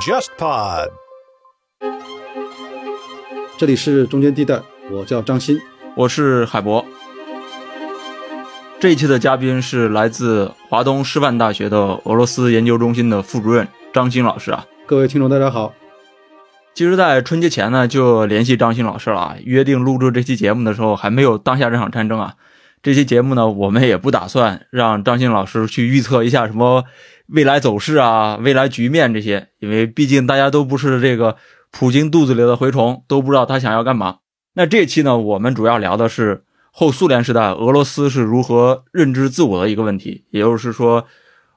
JustPod，这里是中间地带，我叫张鑫。我是海博。这一期的嘉宾是来自华东师范大学的俄罗斯研究中心的副主任张鑫老师啊。各位听众，大家好。其实，在春节前呢，就联系张鑫老师了啊，约定录制这期节目的时候，还没有当下这场战争啊。这期节目呢，我们也不打算让张鑫老师去预测一下什么未来走势啊、未来局面这些，因为毕竟大家都不是这个普京肚子里的蛔虫，都不知道他想要干嘛。那这期呢，我们主要聊的是后苏联时代俄罗斯是如何认知自我的一个问题，也就是说，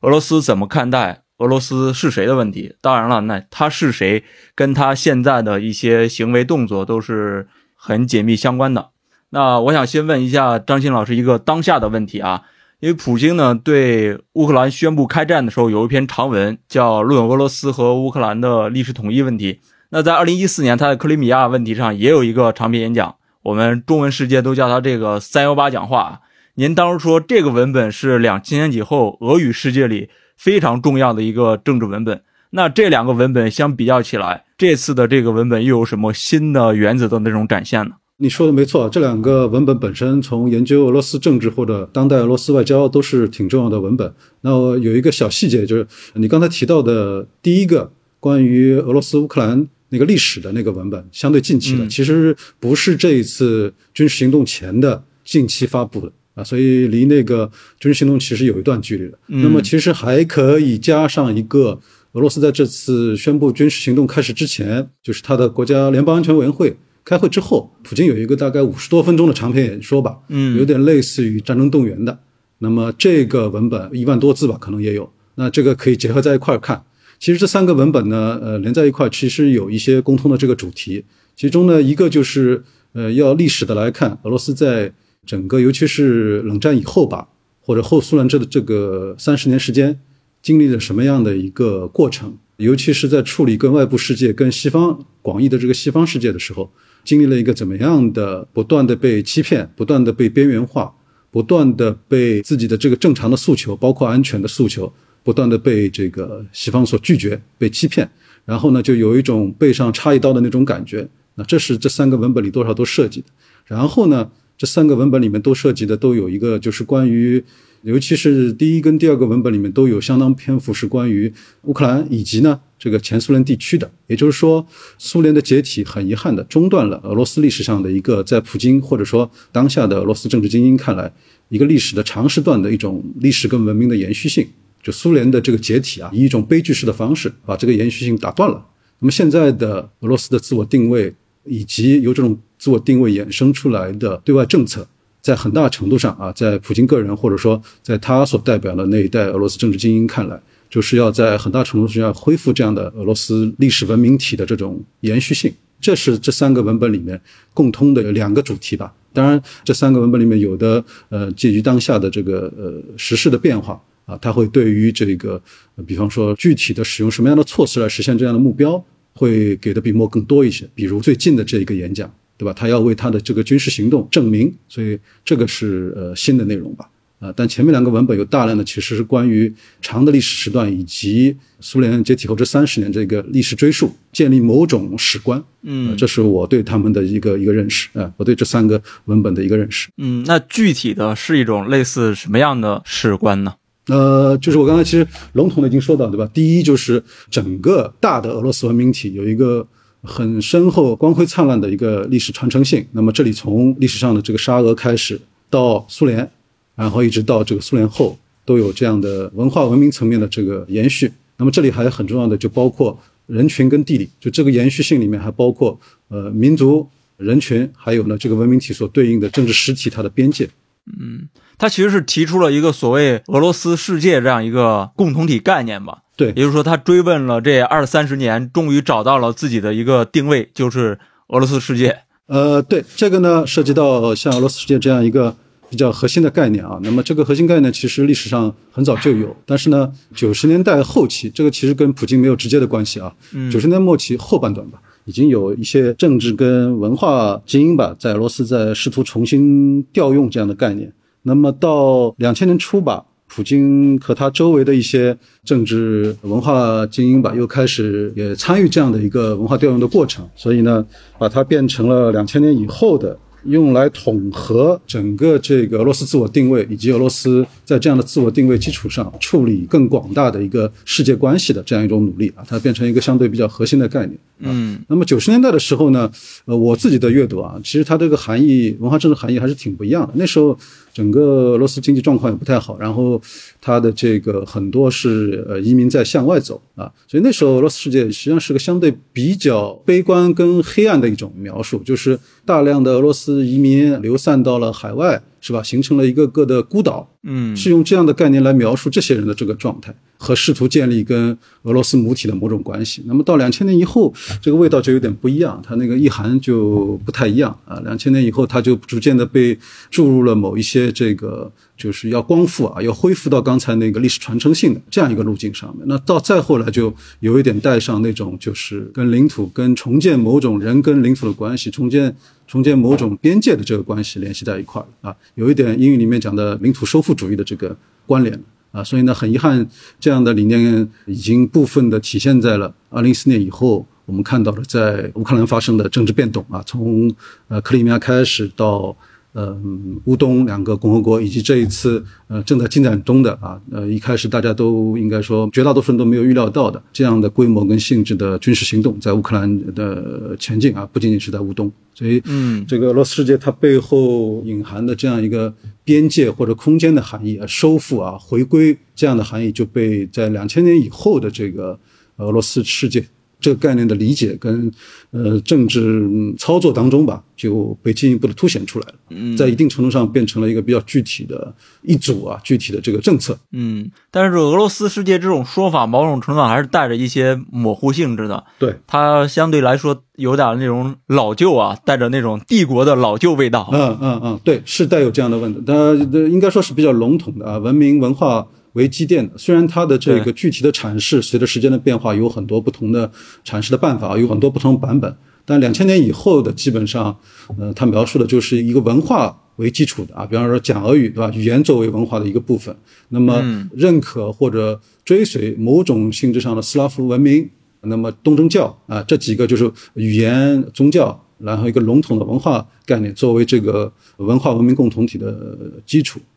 俄罗斯怎么看待俄罗斯是谁的问题。当然了，那他是谁，跟他现在的一些行为动作都是很紧密相关的。那我想先问一下张鑫老师一个当下的问题啊，因为普京呢对乌克兰宣布开战的时候有一篇长文叫《论俄罗斯和乌克兰的历史统一问题》。那在二零一四年他在克里米亚问题上也有一个长篇演讲，我们中文世界都叫他这个“三幺八讲话”。您当时说这个文本是两千年以后俄语世界里非常重要的一个政治文本。那这两个文本相比较起来，这次的这个文本又有什么新的原则的那种展现呢？你说的没错，这两个文本本身从研究俄罗斯政治或者当代俄罗斯外交都是挺重要的文本。那有一个小细节，就是你刚才提到的第一个关于俄罗斯乌克兰那个历史的那个文本，相对近期的，其实不是这一次军事行动前的近期发布的啊，所以离那个军事行动其实有一段距离了。那么其实还可以加上一个，俄罗斯在这次宣布军事行动开始之前，就是他的国家联邦安全委员会。开会之后，普京有一个大概五十多分钟的长篇演说吧，嗯，有点类似于战争动员的。那么这个文本一万多字吧，可能也有。那这个可以结合在一块儿看。其实这三个文本呢，呃，连在一块儿，其实有一些共通的这个主题。其中呢，一个就是呃，要历史的来看，俄罗斯在整个尤其是冷战以后吧，或者后苏联这的这个三十年时间，经历了什么样的一个过程，尤其是在处理跟外部世界、跟西方广义的这个西方世界的时候。经历了一个怎么样的不断的被欺骗，不断的被边缘化，不断的被自己的这个正常的诉求，包括安全的诉求，不断的被这个西方所拒绝，被欺骗，然后呢，就有一种背上插一刀的那种感觉。那这是这三个文本里多少都涉及的。然后呢，这三个文本里面都涉及的都有一个，就是关于，尤其是第一跟第二个文本里面都有相当篇幅是关于乌克兰以及呢。这个前苏联地区的，也就是说，苏联的解体很遗憾的中断了俄罗斯历史上的一个在普京或者说当下的俄罗斯政治精英看来一个历史的长时段的一种历史跟文明的延续性。就苏联的这个解体啊，以一种悲剧式的方式把这个延续性打断了。那么现在的俄罗斯的自我定位以及由这种自我定位衍生出来的对外政策，在很大程度上啊，在普京个人或者说在他所代表的那一代俄罗斯政治精英看来。就是要在很大程度上要恢复这样的俄罗斯历史文明体的这种延续性，这是这三个文本里面共通的两个主题吧。当然，这三个文本里面有的呃，介于当下的这个呃时事的变化啊，它会对于这个，比方说具体的使用什么样的措施来实现这样的目标，会给的笔墨更多一些。比如最近的这一个演讲，对吧？他要为他的这个军事行动证明，所以这个是呃新的内容吧。啊，但前面两个文本有大量的其实是关于长的历史时段以及苏联解体后这三十年这个历史追溯，建立某种史观。嗯，这是我对他们的一个一个认识啊，我对这三个文本的一个认识。嗯，那具体的是一种类似什么样的史观呢？呃，就是我刚才其实笼统的已经说到，对吧？第一就是整个大的俄罗斯文明体有一个很深厚、光辉灿烂的一个历史传承性。那么这里从历史上的这个沙俄开始到苏联。然后一直到这个苏联后，都有这样的文化文明层面的这个延续。那么这里还有很重要的就包括人群跟地理，就这个延续性里面还包括呃民族、人群，还有呢这个文明体所对应的政治实体它的边界。嗯，他其实是提出了一个所谓俄罗斯世界这样一个共同体概念吧。对，也就是说他追问了这二三十年，终于找到了自己的一个定位，就是俄罗斯世界。呃，对这个呢，涉及到像俄罗斯世界这样一个。比较核心的概念啊，那么这个核心概念其实历史上很早就有，但是呢，九十年代后期，这个其实跟普京没有直接的关系啊。九十年末期后半段吧，已经有一些政治跟文化精英吧，在俄罗斯在试图重新调用这样的概念。那么到两千年初吧，普京和他周围的一些政治文化精英吧，又开始也参与这样的一个文化调用的过程，所以呢，把它变成了两千年以后的。用来统合整个这个俄罗斯自我定位，以及俄罗斯在这样的自我定位基础上处理更广大的一个世界关系的这样一种努力啊，它变成一个相对比较核心的概念。嗯，那么九十年代的时候呢，呃，我自己的阅读啊，其实它这个含义、文化政治含义还是挺不一样的。那时候整个俄罗斯经济状况也不太好，然后它的这个很多是呃移民在向外走啊，所以那时候俄罗斯世界实际上是个相对比较悲观跟黑暗的一种描述，就是大量的俄罗斯移民流散到了海外。是吧？形成了一个个的孤岛，嗯，是用这样的概念来描述这些人的这个状态和试图建立跟俄罗斯母体的某种关系。那么到两千年以后，这个味道就有点不一样，它那个意涵就不太一样啊。两千年以后，它就逐渐的被注入了某一些这个就是要光复啊，要恢复到刚才那个历史传承性的这样一个路径上面。那到再后来，就有一点带上那种就是跟领土、跟重建某种人跟领土的关系，重建。重建某种边界的这个关系联系在一块儿啊，有一点英语里面讲的领土收复主义的这个关联啊，所以呢，很遗憾，这样的理念已经部分的体现在了二零一四年以后，我们看到了在乌克兰发生的政治变动啊，从呃克里米亚开始到。呃，乌东两个共和国，以及这一次呃正在进展中的啊，呃一开始大家都应该说绝大多数人都没有预料到的这样的规模跟性质的军事行动，在乌克兰的前进啊，不仅仅是在乌东，所以嗯，这个俄罗斯世界它背后隐含的这样一个边界或者空间的含义啊，收复啊，回归这样的含义就被在两千年以后的这个俄罗斯世界。这个概念的理解跟呃政治操作当中吧，就被进一步的凸显出来了。嗯在一定程度上变成了一个比较具体的一组啊，具体的这个政策。嗯，但是俄罗斯世界这种说法，某种程度上还是带着一些模糊性质的。对，它相对来说有点那种老旧啊，带着那种帝国的老旧味道。嗯嗯嗯，对，是带有这样的问题，它应该说是比较笼统的啊，文明文化。为积淀的，虽然它的这个具体的阐释随着时间的变化有很多不同的阐释的办法，有很多不同版本，但两千年以后的基本上，呃，它描述的就是一个文化为基础的啊，比方说讲俄语，对吧？语言作为文化的一个部分，那么认可或者追随某种性质上的斯拉夫文明，那么东正教啊，这几个就是语言、宗教，然后一个笼统的文化概念作为这个文化文明共同体的基础啊。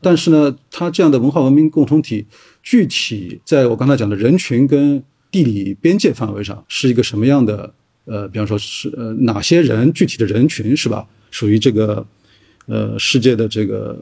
但是呢，它这样的文化文明共同体，具体在我刚才讲的人群跟地理边界范围上，是一个什么样的？呃，比方说是呃哪些人，具体的人群是吧？属于这个呃世界的这个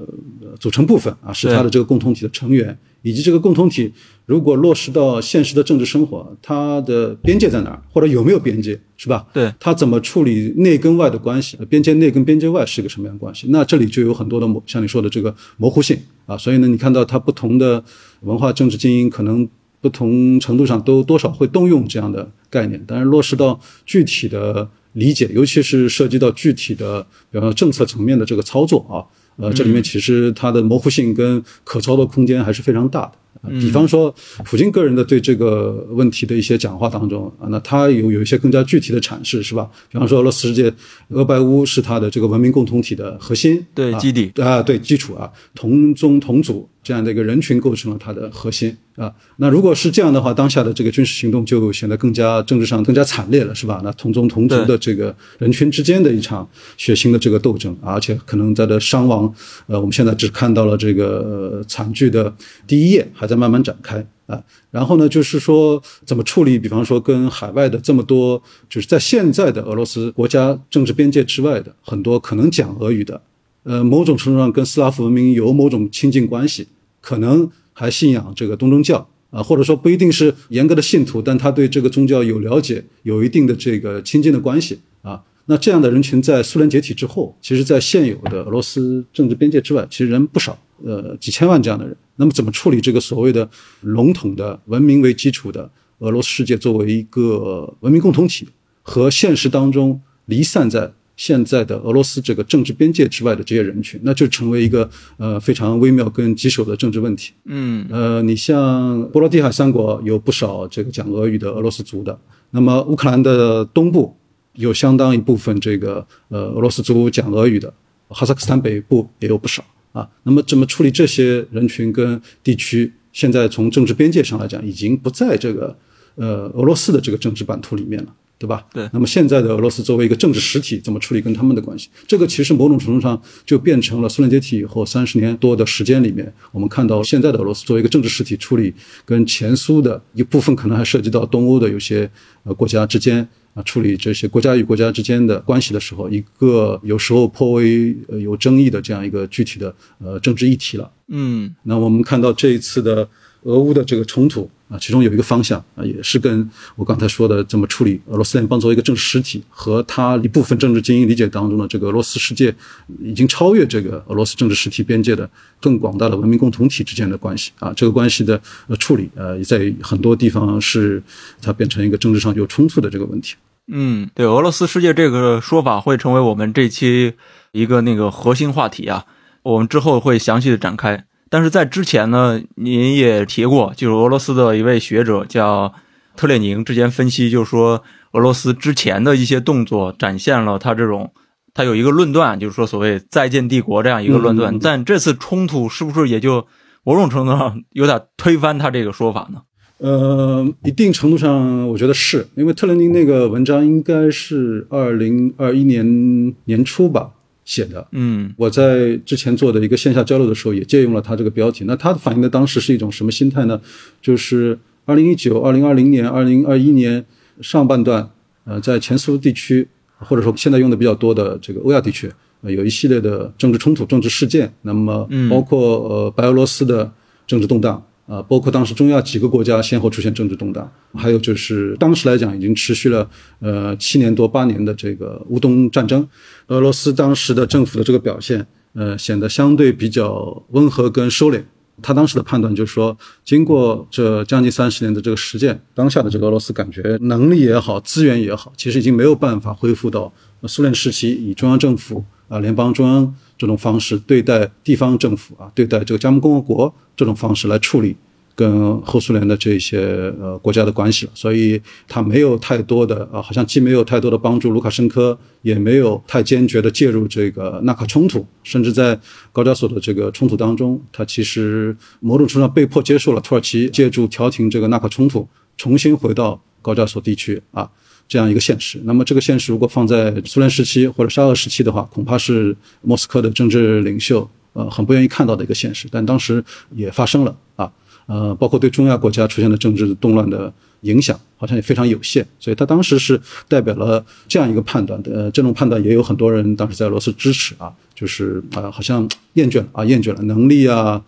组成部分啊，是它的这个共同体的成员。以及这个共同体如果落实到现实的政治生活，它的边界在哪儿，或者有没有边界，是吧？对，它怎么处理内跟外的关系？边界内跟边界外是一个什么样的关系？那这里就有很多的模，像你说的这个模糊性啊。所以呢，你看到它不同的文化政治精英可能不同程度上都多少会动用这样的概念，但是落实到具体的理解，尤其是涉及到具体的，比方说政策层面的这个操作啊。呃，这里面其实它的模糊性跟可操作空间还是非常大的。比方说，普京个人的对这个问题的一些讲话当中啊，那他有有一些更加具体的阐释，是吧？比方说，俄罗斯世界，俄白乌是它的这个文明共同体的核心，对基底啊，对基础啊，同宗同祖。这样的一个人群构成了它的核心啊。那如果是这样的话，当下的这个军事行动就显得更加政治上更加惨烈了，是吧？那同宗同族的这个人群之间的一场血腥的这个斗争，而且可能在的伤亡，呃，我们现在只看到了这个惨剧的第一页，还在慢慢展开啊。然后呢，就是说怎么处理，比方说跟海外的这么多，就是在现在的俄罗斯国家政治边界之外的很多可能讲俄语的，呃，某种程度上跟斯拉夫文明有某种亲近关系。可能还信仰这个东正教啊，或者说不一定是严格的信徒，但他对这个宗教有了解，有一定的这个亲近的关系啊。那这样的人群在苏联解体之后，其实，在现有的俄罗斯政治边界之外，其实人不少，呃，几千万这样的人。那么，怎么处理这个所谓的笼统的文明为基础的俄罗斯世界作为一个文明共同体，和现实当中离散在？现在的俄罗斯这个政治边界之外的这些人群，那就成为一个呃非常微妙跟棘手的政治问题。嗯，呃，你像波罗的海三国有不少这个讲俄语的俄罗斯族的，那么乌克兰的东部有相当一部分这个呃俄罗斯族讲俄语的，哈萨克斯坦北部也有不少啊。那么怎么处理这些人群跟地区？现在从政治边界上来讲，已经不在这个呃俄罗斯的这个政治版图里面了。对吧？对。那么现在的俄罗斯作为一个政治实体，怎么处理跟他们的关系？这个其实某种程度上就变成了苏联解体以后三十年多的时间里面，我们看到现在的俄罗斯作为一个政治实体处理跟前苏的一部分，可能还涉及到东欧的有些呃国家之间啊，处理这些国家与国家之间的关系的时候，一个有时候颇为呃有争议的这样一个具体的呃政治议题了。嗯。那我们看到这一次的俄乌的这个冲突。啊，其中有一个方向啊，也是跟我刚才说的怎么处理俄罗斯联邦作为一个政治实体，和他一部分政治精英理解当中的这个俄罗斯世界，已经超越这个俄罗斯政治实体边界的更广大的文明共同体之间的关系啊，这个关系的呃处理呃，在很多地方是它变成一个政治上有冲突的这个问题。嗯，对，俄罗斯世界这个说法会成为我们这期一个那个核心话题啊，我们之后会详细的展开。但是在之前呢，您也提过，就是俄罗斯的一位学者叫特列宁，之前分析就是说，俄罗斯之前的一些动作展现了他这种，他有一个论断，就是说所谓再见帝国这样一个论断。但这次冲突是不是也就某种程度上有点推翻他这个说法呢？呃，一定程度上，我觉得是因为特列宁那个文章应该是二零二一年年初吧。写的，嗯，我在之前做的一个线下交流的时候，也借用了他这个标题。那他反映的当时是一种什么心态呢？就是二零一九、二零二零年、二零二一年上半段，呃，在前苏地区，或者说现在用的比较多的这个欧亚地区，呃，有一系列的政治冲突、政治事件。那么，包括呃白俄罗斯的政治动荡。啊，包括当时中亚几个国家先后出现政治动荡，还有就是当时来讲已经持续了呃七年多八年的这个乌东战争，俄罗斯当时的政府的这个表现，呃显得相对比较温和跟收敛。他当时的判断就是说，经过这将近三十年的这个实践，当下的这个俄罗斯感觉能力也好，资源也好，其实已经没有办法恢复到苏联时期以中央政府啊联邦中央。这种方式对待地方政府啊，对待这个加盟共和国这种方式来处理跟后苏联的这些呃国家的关系了，所以他没有太多的啊，好像既没有太多的帮助卢卡申科，也没有太坚决的介入这个纳卡冲突，甚至在高加索的这个冲突当中，他其实某种程度上被迫接受了土耳其借助调停这个纳卡冲突，重新回到高加索地区啊。这样一个现实，那么这个现实如果放在苏联时期或者沙俄时期的话，恐怕是莫斯科的政治领袖呃很不愿意看到的一个现实。但当时也发生了啊，呃，包括对中亚国家出现的政治动乱的影响，好像也非常有限。所以他当时是代表了这样一个判断的，呃，这种判断也有很多人当时在俄罗斯支持啊，就是啊，好像厌倦了啊，厌倦了能力啊。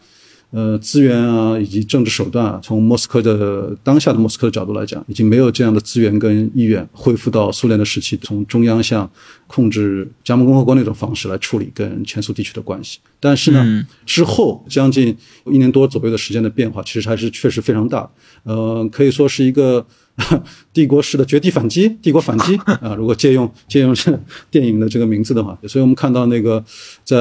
呃，资源啊，以及政治手段啊，从莫斯科的当下的莫斯科的角度来讲，已经没有这样的资源跟意愿恢复到苏联的时期，从中央向控制加盟共和国那种方式来处理跟前苏地区的关系。但是呢，之后将近一年多左右的时间的变化，其实还是确实非常大。呃，可以说是一个 帝国式的绝地反击，帝国反击啊。如果借用 借用这电影的这个名字的话，所以我们看到那个在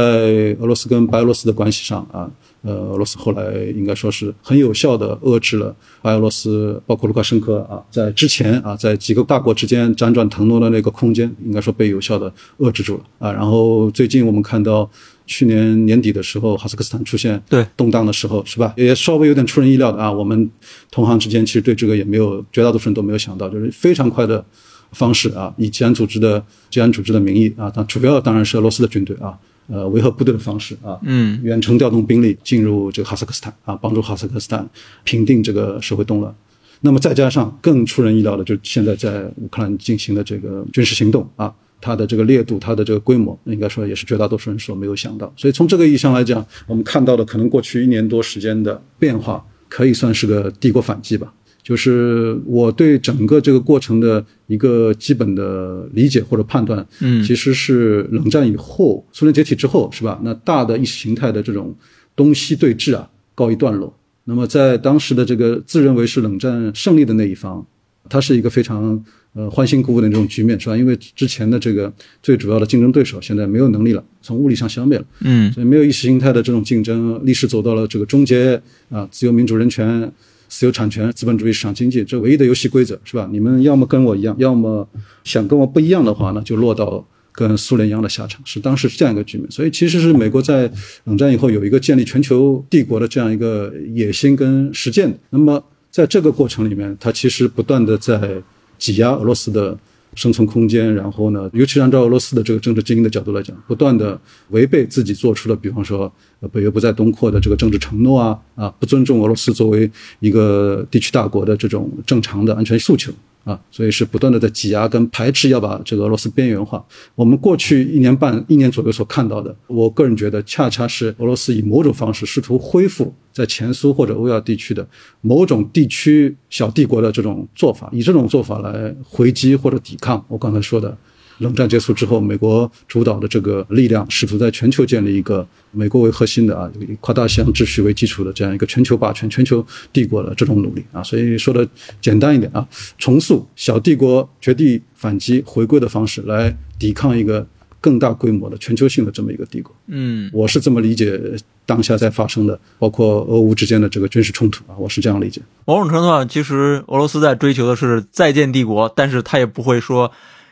俄罗斯跟白俄罗斯的关系上啊。呃，俄罗斯后来应该说是很有效的遏制了白俄罗斯，包括卢卡申科啊，在之前啊，在几个大国之间辗转腾挪的那个空间，应该说被有效的遏制住了啊。然后最近我们看到去年年底的时候，哈萨克斯坦出现对动荡的时候，是吧？也稍微有点出人意料的啊。我们同行之间其实对这个也没有绝大多数人都没有想到，就是非常快的方式啊，以治安组织的治安组织的名义啊，但主要当然是俄罗斯的军队啊。呃，维和部队的方式啊，嗯，远程调动兵力进入这个哈萨克斯坦啊，帮助哈萨克斯坦平定这个社会动乱。那么再加上更出人意料的，就现在在乌克兰进行的这个军事行动啊，它的这个烈度，它的这个规模，应该说也是绝大多数人所没有想到。所以从这个意义上来讲，我们看到的可能过去一年多时间的变化，可以算是个帝国反击吧。就是我对整个这个过程的一个基本的理解或者判断，嗯，其实是冷战以后，苏联解体之后，是吧？那大的意识形态的这种东西对峙啊，告一段落。那么在当时的这个自认为是冷战胜利的那一方，它是一个非常呃欢欣鼓舞的这种局面，是吧？因为之前的这个最主要的竞争对手现在没有能力了，从物理上消灭了，嗯，所以没有意识形态的这种竞争，历史走到了这个终结啊，自由民主人权。私有产权、资本主义市场经济，这唯一的游戏规则是吧？你们要么跟我一样，要么想跟我不一样的话，呢就落到跟苏联一样的下场，是当时是这样一个局面。所以其实是美国在冷战以后有一个建立全球帝国的这样一个野心跟实践。那么在这个过程里面，它其实不断的在挤压俄罗斯的。生存空间，然后呢，尤其按照俄罗斯的这个政治精英的角度来讲，不断的违背自己做出的，比方说，北约不再东扩的这个政治承诺啊，啊，不尊重俄罗斯作为一个地区大国的这种正常的安全诉求。啊，所以是不断的在挤压跟排斥，要把这个俄罗斯边缘化。我们过去一年半、一年左右所看到的，我个人觉得，恰恰是俄罗斯以某种方式试图恢复在前苏或者欧亚地区的某种地区小帝国的这种做法，以这种做法来回击或者抵抗我刚才说的。冷战结束之后，美国主导的这个力量试图在全球建立一个美国为核心的啊，以跨大西洋秩序为基础的这样一个全球霸权、全球帝国的这种努力啊。所以说的简单一点啊，重塑小帝国绝地反击回归的方式来抵抗一个更大规模的全球性的这么一个帝国。嗯，我是这么理解当下在发生的，包括俄乌之间的这个军事冲突啊，我是这样理解。某种程度上，其实俄罗斯在追求的是再建帝国，但是他也不会说。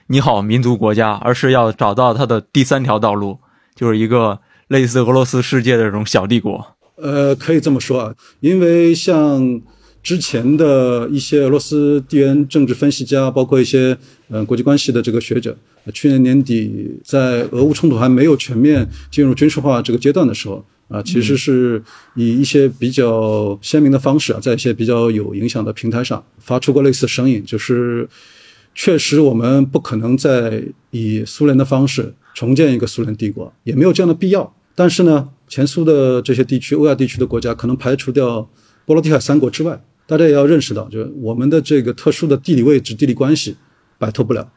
你好，民族国家，而是要找到它的第三条道路，就是一个类似俄罗斯世界的这种小帝国。呃，可以这么说啊，因为像之前的一些俄罗斯地缘政治分析家，包括一些呃国际关系的这个学者，去年年底在俄乌冲突还没有全面进入军事化这个阶段的时候啊，其实是以一些比较鲜明的方式啊，在一些比较有影响的平台上发出过类似声音，就是。确实，我们不可能再以苏联的方式重建一个苏联帝国，也没有这样的必要。但是呢，前苏的这些地区、欧亚地区的国家，可能排除掉波罗的海三国之外，大家也要认识到，就是我们的这个特殊的地理位置、地理关系摆脱不了。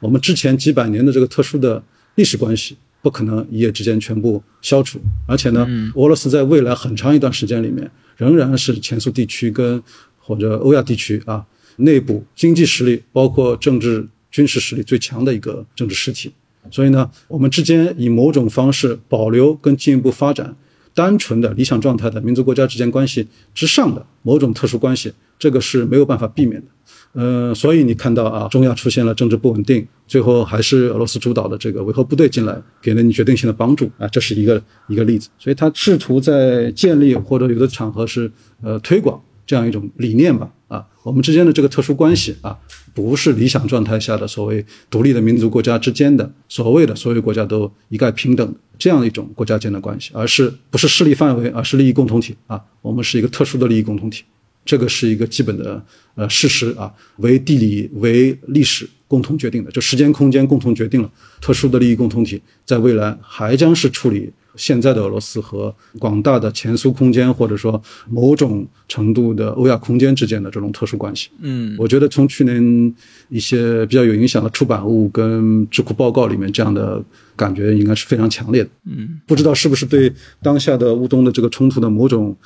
我们之前几百年的这个特殊的历史关系，不可能一夜之间全部消除。而且呢，俄罗斯在未来很长一段时间里面，仍然是前苏地区跟或者欧亚地区啊。内部经济实力，包括政治军事实力最强的一个政治实体，所以呢，我们之间以某种方式保留跟进一步发展单纯的理想状态的民族国家之间关系之上的某种特殊关系，这个是没有办法避免的。呃，所以你看到啊，中亚出现了政治不稳定，最后还是俄罗斯主导的这个维和部队进来，给了你决定性的帮助啊，这是一个一个例子。所以他试图在建立或者有的场合是呃推广这样一种理念吧。啊，我们之间的这个特殊关系啊，不是理想状态下的所谓独立的民族国家之间的所谓的所有国家都一概平等这样一种国家间的关系，而是不是势力范围，而是利益共同体啊。我们是一个特殊的利益共同体，这个是一个基本的呃事实啊，为地理为历史共同决定的，就时间空间共同决定了特殊的利益共同体在未来还将是处理。现在的俄罗斯和广大的前苏空间，或者说某种程度的欧亚空间之间的这种特殊关系，嗯，我觉得从去年一些比较有影响的出版物跟智库报告里面，这样的。感觉应该是非常强烈的，嗯，不知道是不是对当下的乌东的这个冲突的某种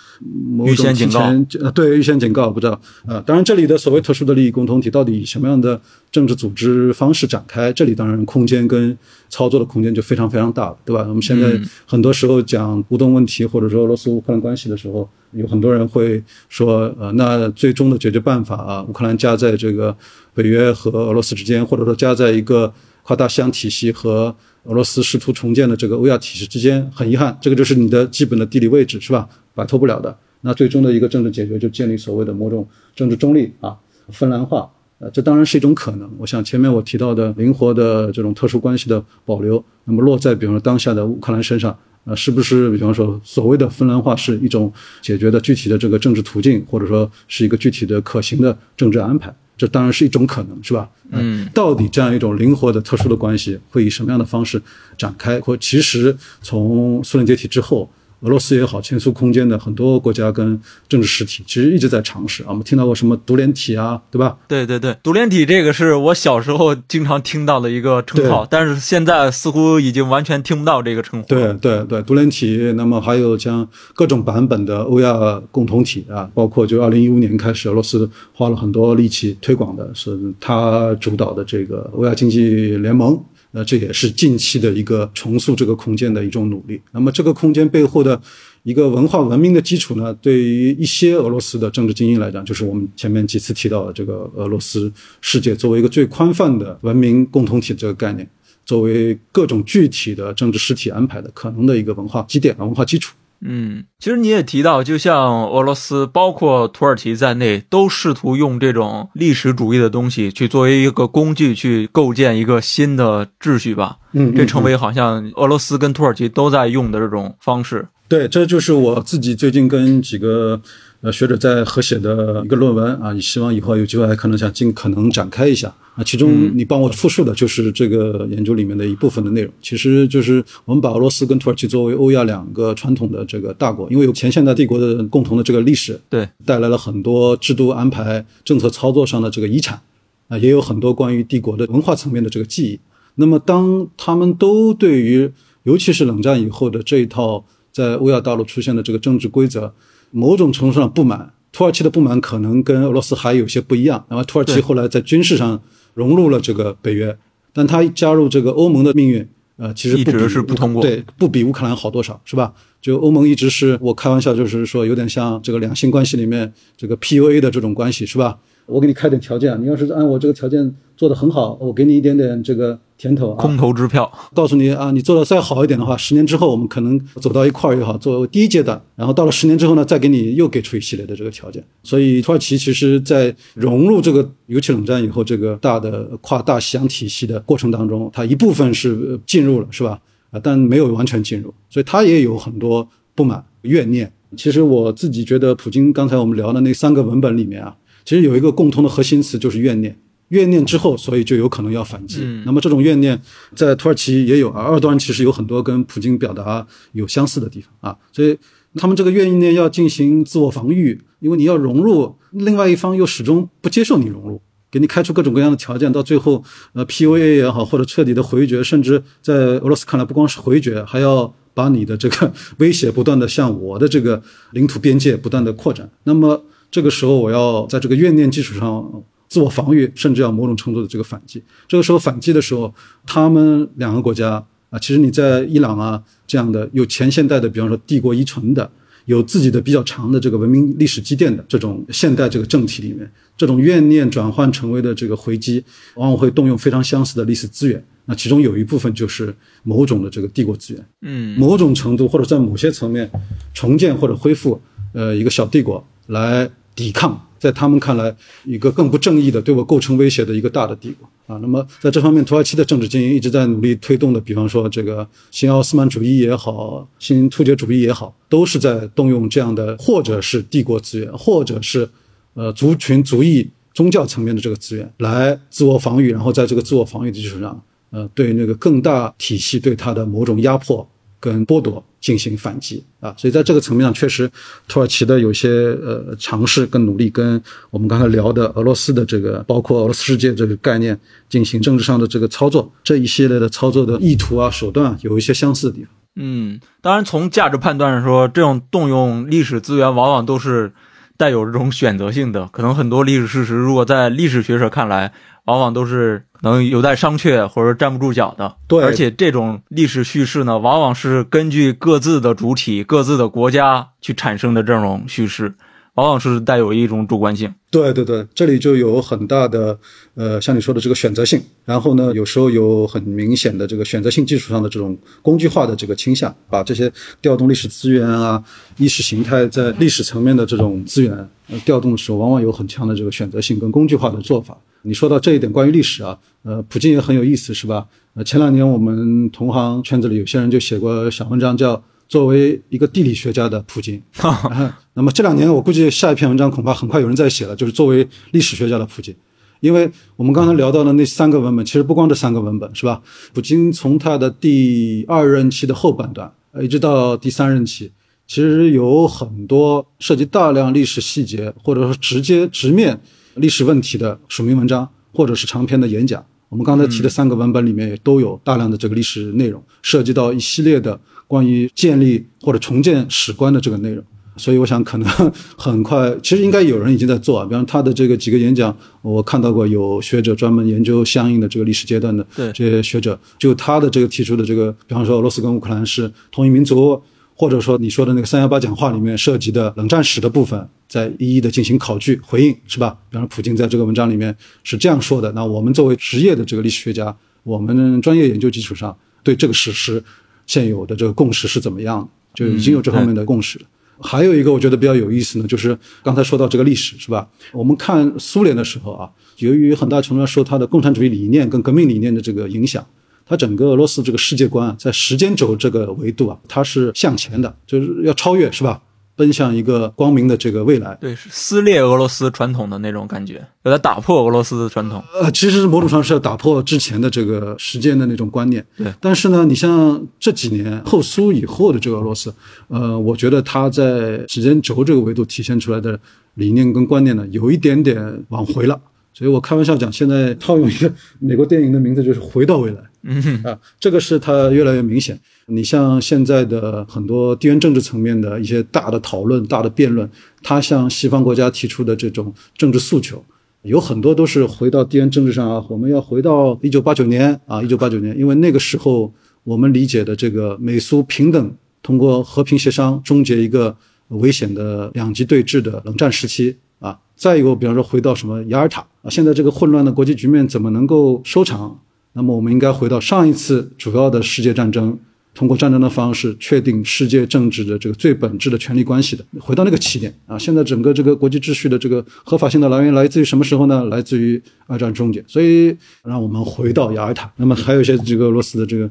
某种警告，呃，对预先警告，不知道呃。当然，这里的所谓特殊的利益共同体到底以什么样的政治组织方式展开，这里当然空间跟操作的空间就非常非常大了，对吧？我们现在很多时候讲乌东问题或者说俄罗斯乌克兰关系的时候，有很多人会说，呃，那最终的解决办法啊，乌克兰夹在这个北约和俄罗斯之间，或者说夹在一个跨大西洋体系和。俄罗斯试图重建的这个欧亚体系之间，很遗憾，这个就是你的基本的地理位置，是吧？摆脱不了的。那最终的一个政治解决，就建立所谓的某种政治中立啊，芬兰化。呃，这当然是一种可能。我想前面我提到的灵活的这种特殊关系的保留，那么落在比方说当下的乌克兰身上，呃，是不是比方说所谓的芬兰化是一种解决的具体的这个政治途径，或者说是一个具体的可行的政治安排？这当然是一种可能，是吧？嗯，到底这样一种灵活的、特殊的关系会以什么样的方式展开？或其实从苏联解体之后。俄罗斯也好，前苏空间的很多国家跟政治实体，其实一直在尝试啊。我们听到过什么独联体啊，对吧？对对对，独联体这个是我小时候经常听到的一个称号，但是现在似乎已经完全听不到这个称呼。对对对，独联体。那么还有像各种版本的欧亚共同体啊，包括就二零一五年开始，俄罗斯花了很多力气推广的，是他主导的这个欧亚经济联盟。那这也是近期的一个重塑这个空间的一种努力。那么，这个空间背后的一个文化文明的基础呢？对于一些俄罗斯的政治精英来讲，就是我们前面几次提到的这个俄罗斯世界作为一个最宽泛的文明共同体这个概念。作为各种具体的政治实体安排的可能的一个文化基点啊，文化基础。嗯，其实你也提到，就像俄罗斯，包括土耳其在内，都试图用这种历史主义的东西去作为一个工具，去构建一个新的秩序吧。嗯这成为好像俄罗斯跟土耳其都在用的这种方式。对，这就是我自己最近跟几个呃学者在合写的一个论文啊，希望以后有机会还可能想尽可能展开一下啊。其中你帮我复述的就是这个研究里面的一部分的内容，其实就是我们把俄罗斯跟土耳其作为欧亚两个传统的这个大国，因为有前现代帝国的共同的这个历史，对，带来了很多制度安排、政策操作上的这个遗产啊，也有很多关于帝国的文化层面的这个记忆。那么，当他们都对于，尤其是冷战以后的这一套在欧亚大陆出现的这个政治规则，某种程度上不满，土耳其的不满可能跟俄罗斯还有些不一样。那么，土耳其后来在军事上融入了这个北约，但他加入这个欧盟的命运，呃，其实不一直是不通过对，不比乌克兰好多少，是吧？就欧盟一直是我开玩笑，就是说有点像这个两性关系里面这个 PUA 的这种关系，是吧？我给你开点条件，你要是按我这个条件做得很好，我给你一点点这个甜头啊，空头支票，告诉你啊，你做的再好一点的话，十年之后我们可能走到一块儿也好，作为第一阶段，然后到了十年之后呢，再给你又给出一系列的这个条件。所以土耳其其实在融入这个，油气冷战以后这个大的跨大西洋体系的过程当中，它一部分是呃进入了，是吧？啊，但没有完全进入，所以它也有很多不满、怨念。其实我自己觉得，普京刚才我们聊的那三个文本里面啊，其实有一个共同的核心词，就是怨念。怨念之后，所以就有可能要反击。那么这种怨念在土耳其也有，而鄂多安其实有很多跟普京表达有相似的地方啊，所以他们这个怨念要进行自我防御，因为你要融入，另外一方又始终不接受你融入。给你开出各种各样的条件，到最后，呃，PUA 也好，或者彻底的回绝，甚至在俄罗斯看来，不光是回绝，还要把你的这个威胁不断的向我的这个领土边界不断的扩展。那么这个时候，我要在这个怨念基础上自我防御，甚至要某种程度的这个反击。这个时候反击的时候，他们两个国家啊，其实你在伊朗啊这样的有前现代的，比方说帝国遗存的。有自己的比较长的这个文明历史积淀的这种现代这个政体里面，这种怨念转换成为的这个回击，往往会动用非常相似的历史资源。那其中有一部分就是某种的这个帝国资源，嗯，某种程度或者在某些层面重建或者恢复，呃，一个小帝国来抵抗，在他们看来一个更不正义的对我构成威胁的一个大的帝国啊。那么在这方面，土耳其的政治精英一直在努力推动的，比方说这个新奥斯曼主义也好，新突厥主义也好，都是在动用这样的，或者是帝国资源，或者是呃族群族裔宗教层面的这个资源来自我防御，然后在这个自我防御的基础上，呃，对那个更大体系对它的某种压迫跟剥夺进行反击啊，所以在这个层面上，确实土耳其的有些呃尝试跟努力，跟我们刚才聊的俄罗斯的这个，包括俄罗斯世界这个概念进行政治上的这个操作，这一系列的操作的意图啊手段啊有一些相似的地方。嗯，当然从价值判断上说，这种动用历史资源往往都是带有这种选择性的。可能很多历史事实，如果在历史学者看来，往往都是能有待商榷或者站不住脚的。对而且这种历史叙事呢，往往是根据各自的主体、各自的国家去产生的这种叙事，往往是带有一种主观性。对对对，这里就有很大的呃，像你说的这个选择性，然后呢，有时候有很明显的这个选择性基础上的这种工具化的这个倾向，把这些调动历史资源啊、意识形态在历史层面的这种资源、呃、调动的时候，往往有很强的这个选择性跟工具化的做法。你说到这一点，关于历史啊，呃，普京也很有意思，是吧？呃，前两年我们同行圈子里有些人就写过小文章，叫。作为一个地理学家的普京，啊那么这两年我估计下一篇文章恐怕很快有人在写了，就是作为历史学家的普京，因为我们刚才聊到的那三个文本，其实不光这三个文本是吧？普京从他的第二任期的后半段，呃，一直到第三任期，其实有很多涉及大量历史细节，或者说直接直面历史问题的署名文章，或者是长篇的演讲。我们刚才提的三个文本里面也都有大量的这个历史内容，涉及到一系列的关于建立或者重建史观的这个内容。所以我想可能很快，其实应该有人已经在做啊。比方他的这个几个演讲，我看到过有学者专门研究相应的这个历史阶段的这些学者，就他的这个提出的这个，比方说俄罗斯跟乌克兰是同一民族，或者说你说的那个三幺八讲话里面涉及的冷战史的部分，在一一的进行考据回应，是吧？比方说普京在这个文章里面是这样说的，那我们作为职业的这个历史学家。我们专业研究基础上对这个史实现有的这个共识是怎么样的，就已经有这方面的共识了。还有一个我觉得比较有意思呢，就是刚才说到这个历史是吧？我们看苏联的时候啊，由于很大程度上受它的共产主义理念跟革命理念的这个影响，它整个俄罗斯这个世界观啊，在时间轴这个维度啊，它是向前的，就是要超越是吧？奔向一个光明的这个未来。对，是撕裂俄罗斯传统的那种感觉，要打破俄罗斯的传统。呃，其实某种上是要打破之前的这个时间的那种观念。对，但是呢，你像这几年后苏以后的这个俄罗斯，呃，我觉得它在时间轴这个维度体现出来的理念跟观念呢，有一点点往回了。所以我开玩笑讲，现在套用一个 美国电影的名字，就是《回到未来》。嗯啊，这个是它越来越明显。你像现在的很多地缘政治层面的一些大的讨论、大的辩论，它向西方国家提出的这种政治诉求，有很多都是回到地缘政治上啊。我们要回到一九八九年啊，一九八九年，因为那个时候我们理解的这个美苏平等，通过和平协商终结一个危险的两极对峙的冷战时期啊。再一个，比方说回到什么雅尔塔啊，现在这个混乱的国际局面怎么能够收场？那么我们应该回到上一次主要的世界战争。通过战争的方式确定世界政治的这个最本质的权力关系的，回到那个起点啊！现在整个这个国际秩序的这个合法性的来源来自于什么时候呢？来自于二战终结。所以让我们回到雅尔塔。那么还有一些这个俄罗斯的这个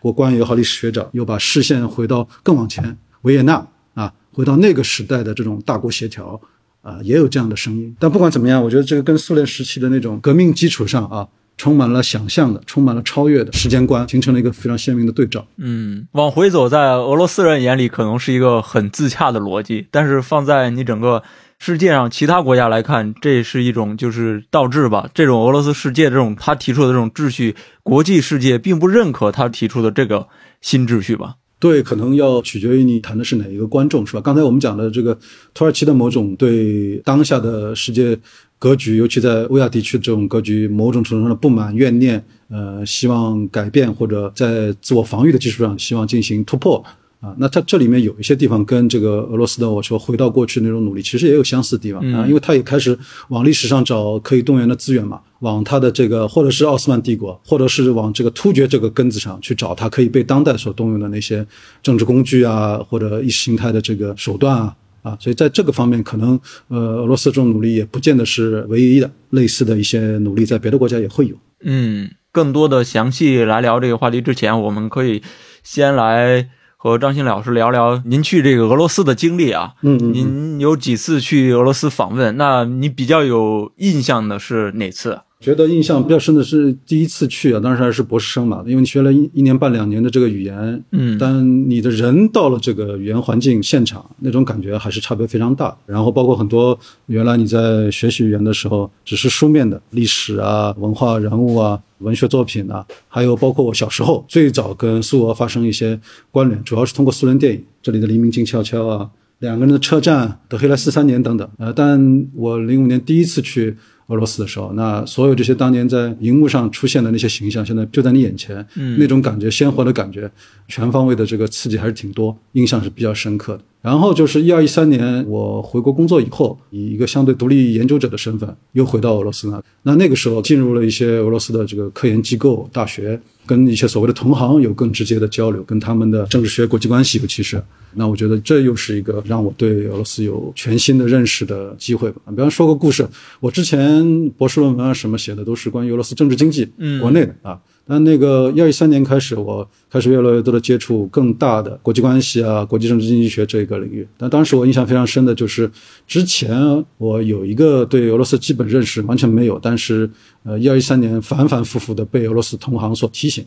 国官也好，历史学者又把视线回到更往前，维也纳啊，回到那个时代的这种大国协调啊，也有这样的声音。但不管怎么样，我觉得这个跟苏联时期的那种革命基础上啊。充满了想象的，充满了超越的时间观，形成了一个非常鲜明的对照。嗯，往回走，在俄罗斯人眼里可能是一个很自洽的逻辑，但是放在你整个世界上其他国家来看，这是一种就是倒置吧。这种俄罗斯世界这种他提出的这种秩序，国际世界并不认可他提出的这个新秩序吧？对，可能要取决于你谈的是哪一个观众，是吧？刚才我们讲的这个土耳其的某种对当下的世界。格局，尤其在欧亚地区的这种格局，某种程度上的不满、怨念，呃，希望改变或者在自我防御的基础上，希望进行突破啊。那它这里面有一些地方跟这个俄罗斯的我说回到过去那种努力，其实也有相似的地方啊，因为他也开始往历史上找可以动员的资源嘛，往他的这个或者是奥斯曼帝国，或者是往这个突厥这个根子上去找它可以被当代所动用的那些政治工具啊，或者意识形态的这个手段啊。啊，所以在这个方面，可能呃，俄罗斯这种努力也不见得是唯一的，类似的一些努力在别的国家也会有。嗯，更多的详细来聊这个话题之前，我们可以先来和张新老师聊聊您去这个俄罗斯的经历啊。嗯嗯。您有几次去俄罗斯访问？那你比较有印象的是哪次？觉得印象比较深的是第一次去啊，当时还是博士生嘛，因为你学了一一年半两年的这个语言，嗯，但你的人到了这个语言环境现场，那种感觉还是差别非常大。然后包括很多原来你在学习语言的时候只是书面的历史啊、文化人物啊、文学作品啊，还有包括我小时候最早跟苏俄发生一些关联，主要是通过苏联电影，这里的黎明静悄悄啊，两个人的车站，德黑兰四三年等等。呃，但我零五年第一次去。俄罗斯的时候，那所有这些当年在荧幕上出现的那些形象，现在就在你眼前，嗯，那种感觉，鲜活的感觉，全方位的这个刺激还是挺多，印象是比较深刻的。然后就是一二一三年我回国工作以后，以一个相对独立研究者的身份，又回到俄罗斯那，那那个时候进入了一些俄罗斯的这个科研机构、大学，跟一些所谓的同行有更直接的交流，跟他们的政治学、国际关系，尤其是。那我觉得这又是一个让我对俄罗斯有全新的认识的机会吧。比方说个故事，我之前博士论文啊什么写的都是关于俄罗斯政治经济，嗯，国内的啊。但那个一二一三年开始，我开始越来越多的接触更大的国际关系啊、国际政治经济学这个领域。但当时我印象非常深的就是，之前我有一个对俄罗斯基本认识完全没有，但是呃一二一三年反反复复的被俄罗斯同行所提醒。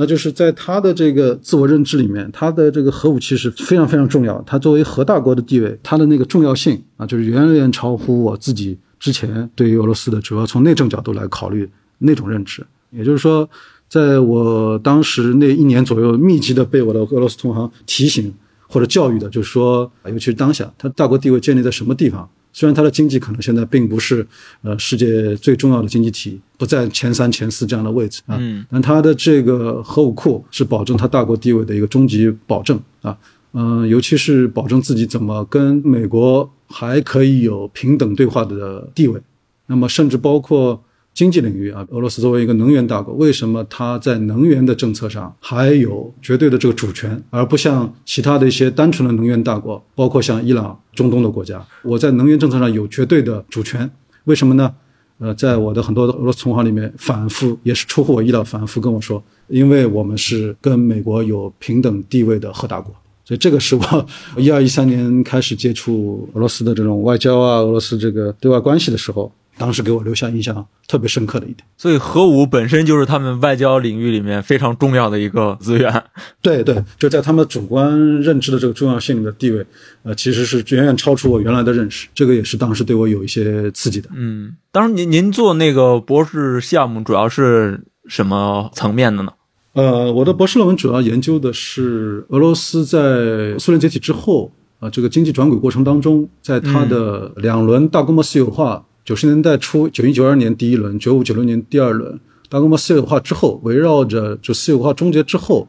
那就是在他的这个自我认知里面，他的这个核武器是非常非常重要。他作为核大国的地位，他的那个重要性啊，就是远远超乎我自己之前对于俄罗斯的主要从内政角度来考虑那种认知。也就是说，在我当时那一年左右，密集的被我的俄罗斯同行提醒或者教育的，就是说，尤其是当下，他大国地位建立在什么地方？虽然它的经济可能现在并不是呃世界最重要的经济体，不在前三、前四这样的位置啊，嗯，但它的这个核武库是保证它大国地位的一个终极保证啊，嗯，尤其是保证自己怎么跟美国还可以有平等对话的地位，那么甚至包括经济领域啊，俄罗斯作为一个能源大国，为什么它在能源的政策上还有绝对的这个主权，而不像其他的一些单纯的能源大国，包括像伊朗、中东的国家，我在能源政策上有绝对的主权，为什么呢？呃，在我的很多俄罗斯同行里面，反复也是出乎我意料，反复跟我说，因为我们是跟美国有平等地位的核大国，所以这个是我 一二一三年开始接触俄罗斯的这种外交啊，俄罗斯这个对外关系的时候，当时给我留下印象特别深刻的一点。所以核武本身就是他们外交领域里面非常重要的一个资源。对对，就在他们主观认知的这个重要性的地位，呃，其实是远远超出我原来的认识。这个也是当时对我有一些刺激的。嗯，当时您您做那个博士项目主要是什么层面的呢？呃，我的博士论文主要研究的是俄罗斯在苏联解体之后啊、这个经济转轨过程当中，在它的两轮大规模私有化，九十年代初，九一九二年第一轮，九五九六年第二轮大规模私有化之后，围绕着就私有化终结之后，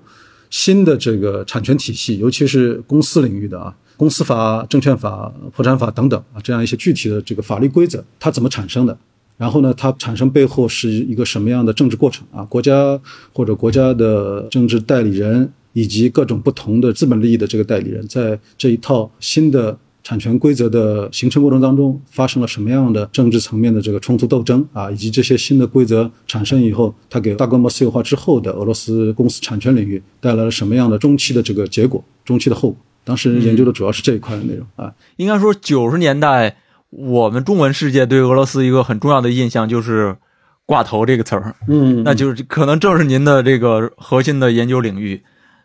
新的这个产权体系，尤其是公司领域的啊，公司法、证券法、破产法等等啊，这样一些具体的这个法律规则，它怎么产生的？然后呢，它产生背后是一个什么样的政治过程啊？国家或者国家的政治代理人以及各种不同的资本利益的这个代理人，在这一套新的产权规则的形成过程当中，发生了什么样的政治层面的这个冲突斗争啊？以及这些新的规则产生以后，它给大规模私有化之后的俄罗斯公司产权领域带来了什么样的中期的这个结果、中期的后果？当时研究的主要是这一块的内容啊。应该说九十年代我们中文世界对俄罗斯一个很重要的印象就是“挂头”这个词儿，嗯那就是可能正是您的这个核心的研究领域。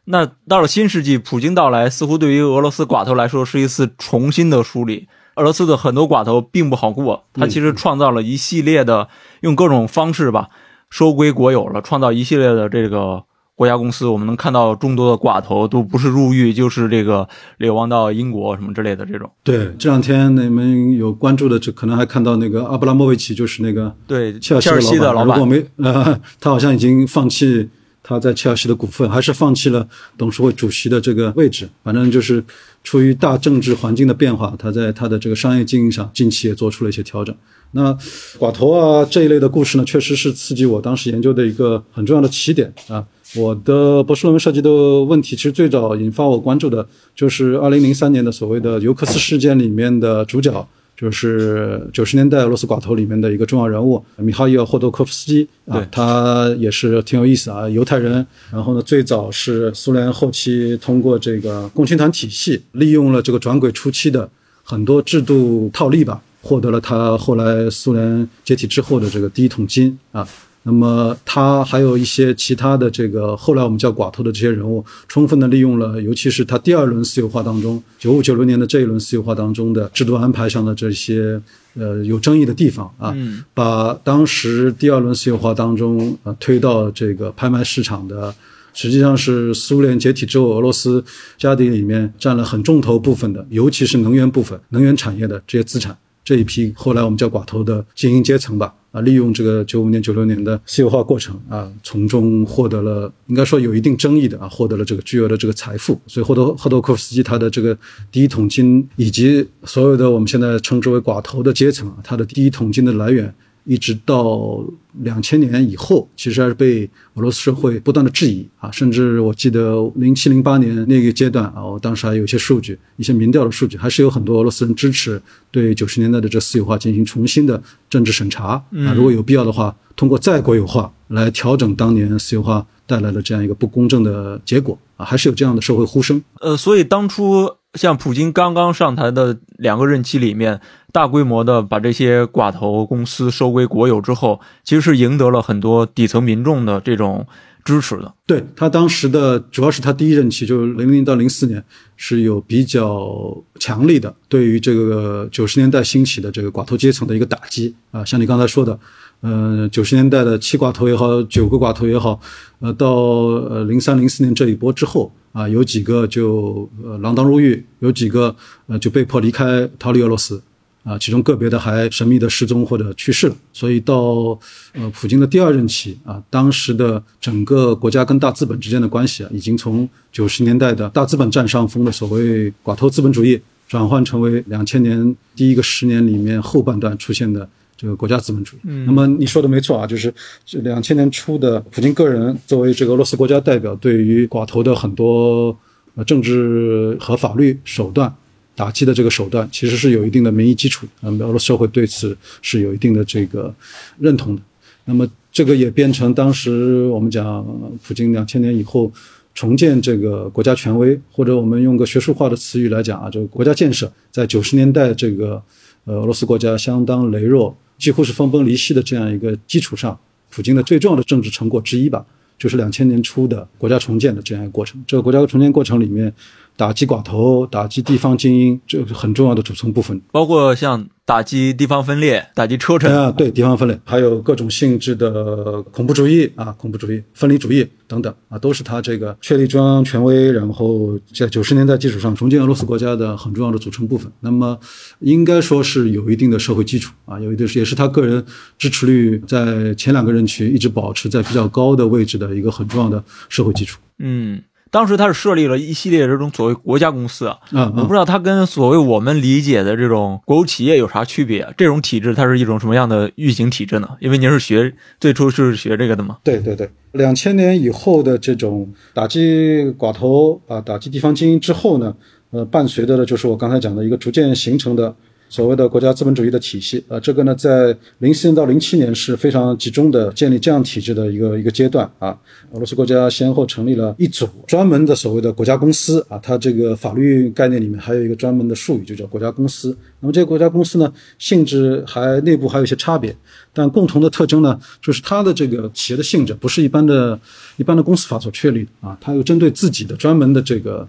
那到了新世纪，普京到来，似乎对于俄罗斯寡头来说是一次重新的梳理。俄罗斯的很多寡头并不好过，他其实创造了一系列的用各种方式吧收归国有了，创造一系列的这个国家公司。我们能看到众多的寡头都不是入狱，就是这个流亡到英国什么之类的这种。对，这两天你们有关注的，这可能还看到那个阿布拉莫维奇，就是那个对，切尔西的老板如果板，没呃，他好像已经放弃他在切尔西的股份，还是放弃了董事会主席的这个位置。反正就是出于大政治环境的变化，他在他的这个商业经营上近期也做出了一些调整。那寡头啊这一类的故事呢，确实是刺激我当时研究的一个很重要的起点啊。我的博士论文涉及的问题，其实最早引发我关注的就是2003年的所谓的尤克斯事件里面的主角，就是九十年代俄罗斯寡头里面的一个重要人物米哈伊尔·霍多科夫斯基啊，他也是挺有意思啊，犹太人。然后呢，最早是苏联后期通过这个共青团体系，利用了这个转轨初期的很多制度套利吧，获得了他后来苏联解体之后的这个第一桶金啊。那么他还有一些其他的这个后来我们叫寡头的这些人物，充分的利用了，尤其是他第二轮私有化当中，九五九六年的这一轮私有化当中的制度安排上的这些呃有争议的地方啊，嗯把当时第二轮私有化当中呃推到这个拍卖市场的。实际上是苏联解体之后，俄罗斯家底里面占了很重头部分的，尤其是能源部分、能源产业的这些资产。这一批后来我们叫寡头的精英阶层吧，啊，利用这个九五年、九六年的私有化过程啊，从中获得了应该说有一定争议的啊，获得了这个巨额的这个财富。所以霍多霍多科夫斯基他的这个第一桶金，以及所有的我们现在称之为寡头的阶层啊，他的第一桶金的来源。一直到两千年以后，其实还是被俄罗斯社会不断的质疑啊，甚至我记得零七零八年那个阶段啊，我当时还有一些数据，一些民调的数据，还是有很多俄罗斯人支持对九十年代的这私有化进行重新的政治审查啊，如果有必要的话，通过再国有化来调整当年私有化带来的这样一个不公正的结果啊，还是有这样的社会呼声。呃，所以当初像普京刚刚上台的两个任期里面，大规模的把这些寡头公司收归国有之后，其实是赢得了很多底层民众的这种支持的。对他当时的主要是他第一任期，就是零零到零四年是有比较强力的对于这个九十年代兴起的这个寡头阶层的一个打击啊，像你刚才说的，呃，九十年代的七寡头也好，九个寡头也好，呃，到呃零三零四年这一波之后啊，有几个就呃锒铛入狱，有几个呃就被迫离开逃离俄罗斯。啊，其中个别的还神秘的失踪或者去世了，所以到呃普京的第二任期啊，当时的整个国家跟大资本之间的关系啊，已经从九十年代的大资本占上风的所谓寡头资本主义，转换成为两千年第一个十年里面后半段出现的这个国家资本主义。那么你说的没错啊，就是这两千年初的普京个人作为这个俄罗斯国家代表，对于寡头的很多呃政治和法律手段打击的这个手段，其实是有一定的民意基础。那么俄罗斯社会对此是有一定的这个认同的。那么这个也变成当时我们讲普京两千年以后。重建这个国家权威，或者我们用个学术化的词语来讲啊，这个国家建设，在九十年代这个呃俄罗斯国家相当羸弱，几乎是分崩离析的这样一个基础上，普京的最重要的政治成果之一吧，就是两千年初的国家重建的这样一个过程。这个国家重建过程里面，打击寡头，打击地方精英，这是很重要的组成部分，包括像。打击地方分裂，打击车臣啊，对地方分裂，还有各种性质的恐怖主义啊，恐怖主义、分离主义等等啊，都是他这个确立中央权威，然后在九十年代基础上重建俄罗斯国家的很重要的组成部分。那么应该说是有一定的社会基础啊，有一定是也是他个人支持率在前两个任期一直保持在比较高的位置的一个很重要的社会基础。嗯。当时他是设立了一系列这种所谓国家公司啊，嗯，我不知道它跟所谓我们理解的这种国有企业有啥区别？这种体制它是一种什么样的运行体制呢？因为您是学最初是学这个的嘛？对对对，两千年以后的这种打击寡头啊，打击地方精英之后呢，呃，伴随着的就是我刚才讲的一个逐渐形成的。所谓的国家资本主义的体系，啊，这个呢，在零四年到零七年是非常集中的建立这样体制的一个一个阶段啊。俄罗斯国家先后成立了一组专门的所谓的国家公司啊，它这个法律概念里面还有一个专门的术语，就叫国家公司。那么这个国家公司呢，性质还内部还有一些差别，但共同的特征呢，就是它的这个企业的性质不是一般的、一般的公司法所确立的啊，它有针对自己的专门的这个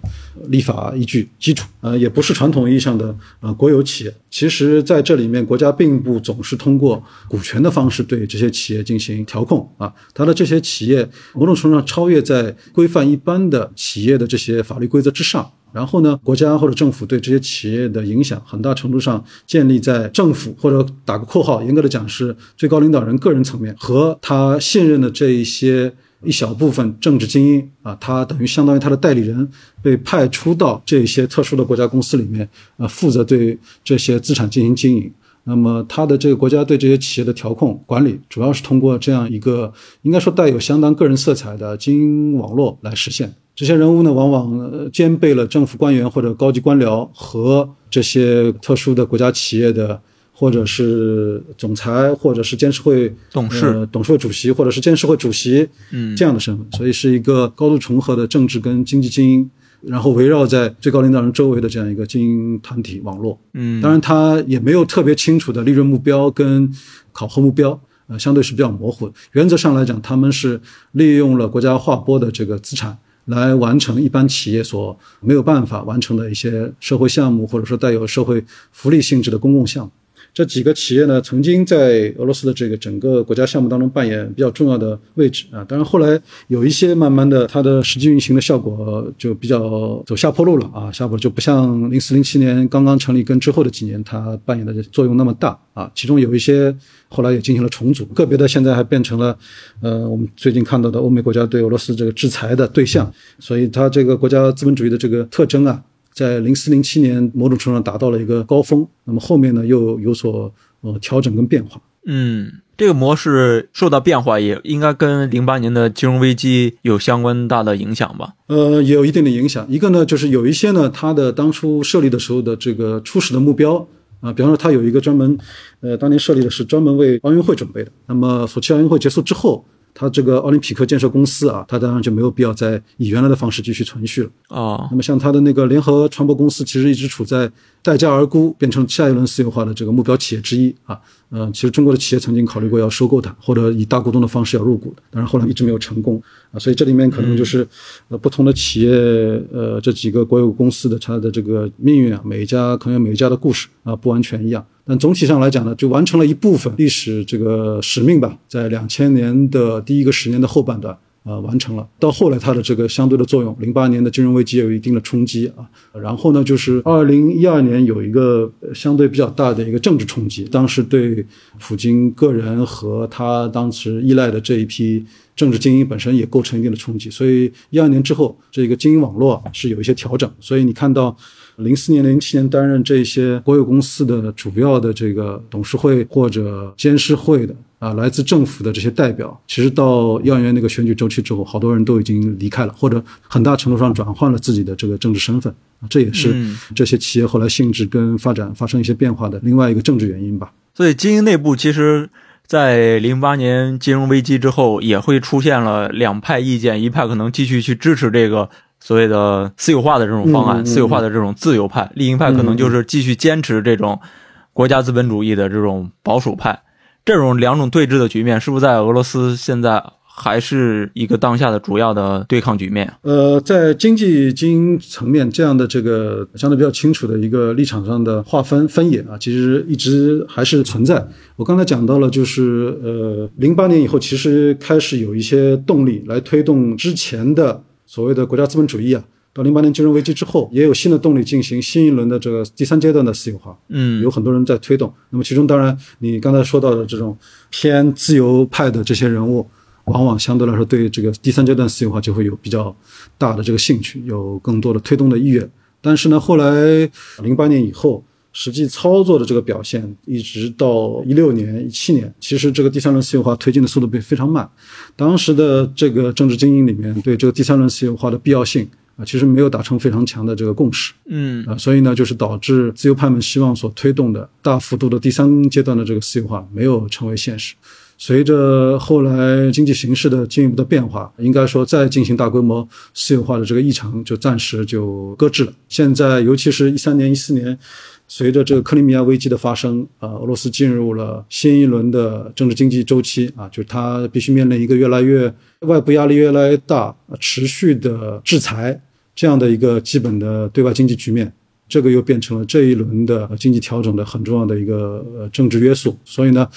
立法依据基础，呃，也不是传统意义上的呃国有企业。其实，在这里面，国家并不总是通过股权的方式对这些企业进行调控啊。它的这些企业某种程度上超越在规范一般的企业的这些法律规则之上。然后呢，国家或者政府对这些企业的影响，很大程度上建立在政府或者打个括号，严格的讲是最高领导人个人层面和他信任的这一些。一小部分政治精英啊，他等于相当于他的代理人，被派出到这些特殊的国家公司里面，呃，负责对这些资产进行经营。那么，他的这个国家对这些企业的调控管理，主要是通过这样一个应该说带有相当个人色彩的精英网络来实现。这些人物呢，往往兼备了政府官员或者高级官僚和这些特殊的国家企业的。或者是总裁，或者是监事会董事、董事会主席，或者是监事会主席，嗯，这样的身份，所以是一个高度重合的政治跟经济精英，然后围绕在最高领导人周围的这样一个精英团体网络。嗯，当然他也没有特别清楚的利润目标跟考核目标，呃，相对是比较模糊的。原则上来讲，他们是利用了国家划拨的这个资产来完成一般企业所没有办法完成的一些社会项目，或者说带有社会福利性质的公共项目。这几个企业呢，曾经在俄罗斯的这个整个国家项目当中扮演比较重要的位置啊。当然，后来有一些慢慢的，它的实际运行的效果就比较走下坡路了啊，下坡就不像零四零七年刚刚成立跟之后的几年，它扮演的作用那么大啊。其中有一些后来也进行了重组，个别的现在还变成了，呃，我们最近看到的欧美国家对俄罗斯这个制裁的对象。所以它这个国家资本主义的这个特征啊。在零四零七年，某种程度上达到了一个高峰。那么后面呢，又有所呃调整跟变化。嗯，这个模式受到变化，也应该跟零八年的金融危机有相关大的影响吧？呃，也有一定的影响。一个呢，就是有一些呢，它的当初设立的时候的这个初始的目标啊，比方说他有一个专门，呃，当年设立的是专门为奥运会准备的。那么索契奥运会结束之后。它这个奥林匹克建设公司啊，它当然就没有必要再以原来的方式继续存续了啊。那么像它的那个联合船舶公司，其实一直处在待价而沽，变成下一轮私有化的这个目标企业之一啊。嗯，其实中国的企业曾经考虑过要收购它，或者以大股东的方式要入股的，但是后来一直没有成功啊。所以这里面可能就是呃不同的企业呃这几个国有公司的它的这个命运啊，每一家可能有每一家的故事啊，不完全一样。但总体上来讲呢，就完成了一部分历史这个使命吧，在两千年的第一个十年的后半段，呃，完成了。到后来它的这个相对的作用，零八年的金融危机有一定的冲击啊。然后呢，就是二零一二年有一个相对比较大的一个政治冲击，当时对普京个人和他当时依赖的这一批政治精英本身也构成一定的冲击。所以一二年之后，这个精英网络是有一些调整。所以你看到。零四年、零七年担任这些国有公司的主要的这个董事会或者监事会的啊，来自政府的这些代表，其实到幼儿园那个选举周期之后，好多人都已经离开了，或者很大程度上转换了自己的这个政治身份啊，这也是这些企业后来性质跟发展发生一些变化的另外一个政治原因吧。所以，经营内部其实。在零八年金融危机之后，也会出现了两派意见，一派可能继续去支持这个所谓的私有化的这种方案，私有化的这种自由派；另一派可能就是继续坚持这种国家资本主义的这种保守派。这种两种对峙的局面，是不是在俄罗斯现在？还是一个当下的主要的对抗局面。呃，在经济经营层面，这样的这个相对比较清楚的一个立场上的划分分野啊，其实一直还是存在。我刚才讲到了，就是呃，零八年以后，其实开始有一些动力来推动之前的所谓的国家资本主义啊。到零八年金融危机之后，也有新的动力进行新一轮的这个第三阶段的私有化。嗯，有很多人在推动。那么其中当然，你刚才说到的这种偏自由派的这些人物。往往相对来说，对这个第三阶段私有化就会有比较大的这个兴趣，有更多的推动的意愿。但是呢，后来零八年以后，实际操作的这个表现，一直到一六年、一七年，其实这个第三轮私有化推进的速度被非常慢。当时的这个政治精英里面，对这个第三轮私有化的必要性啊，其实没有达成非常强的这个共识。嗯啊，所以呢，就是导致自由派们希望所推动的大幅度的第三阶段的这个私有化没有成为现实。随着后来经济形势的进一步的变化，应该说再进行大规模私有化的这个议程就暂时就搁置了。现在，尤其是一三年、一四年，随着这个克里米亚危机的发生，啊，俄罗斯进入了新一轮的政治经济周期啊，就是它必须面临一个越来越外部压力越来越大、持续的制裁这样的一个基本的对外经济局面。这个又变成了这一轮的经济调整的很重要的一个呃政治约束，所以呢，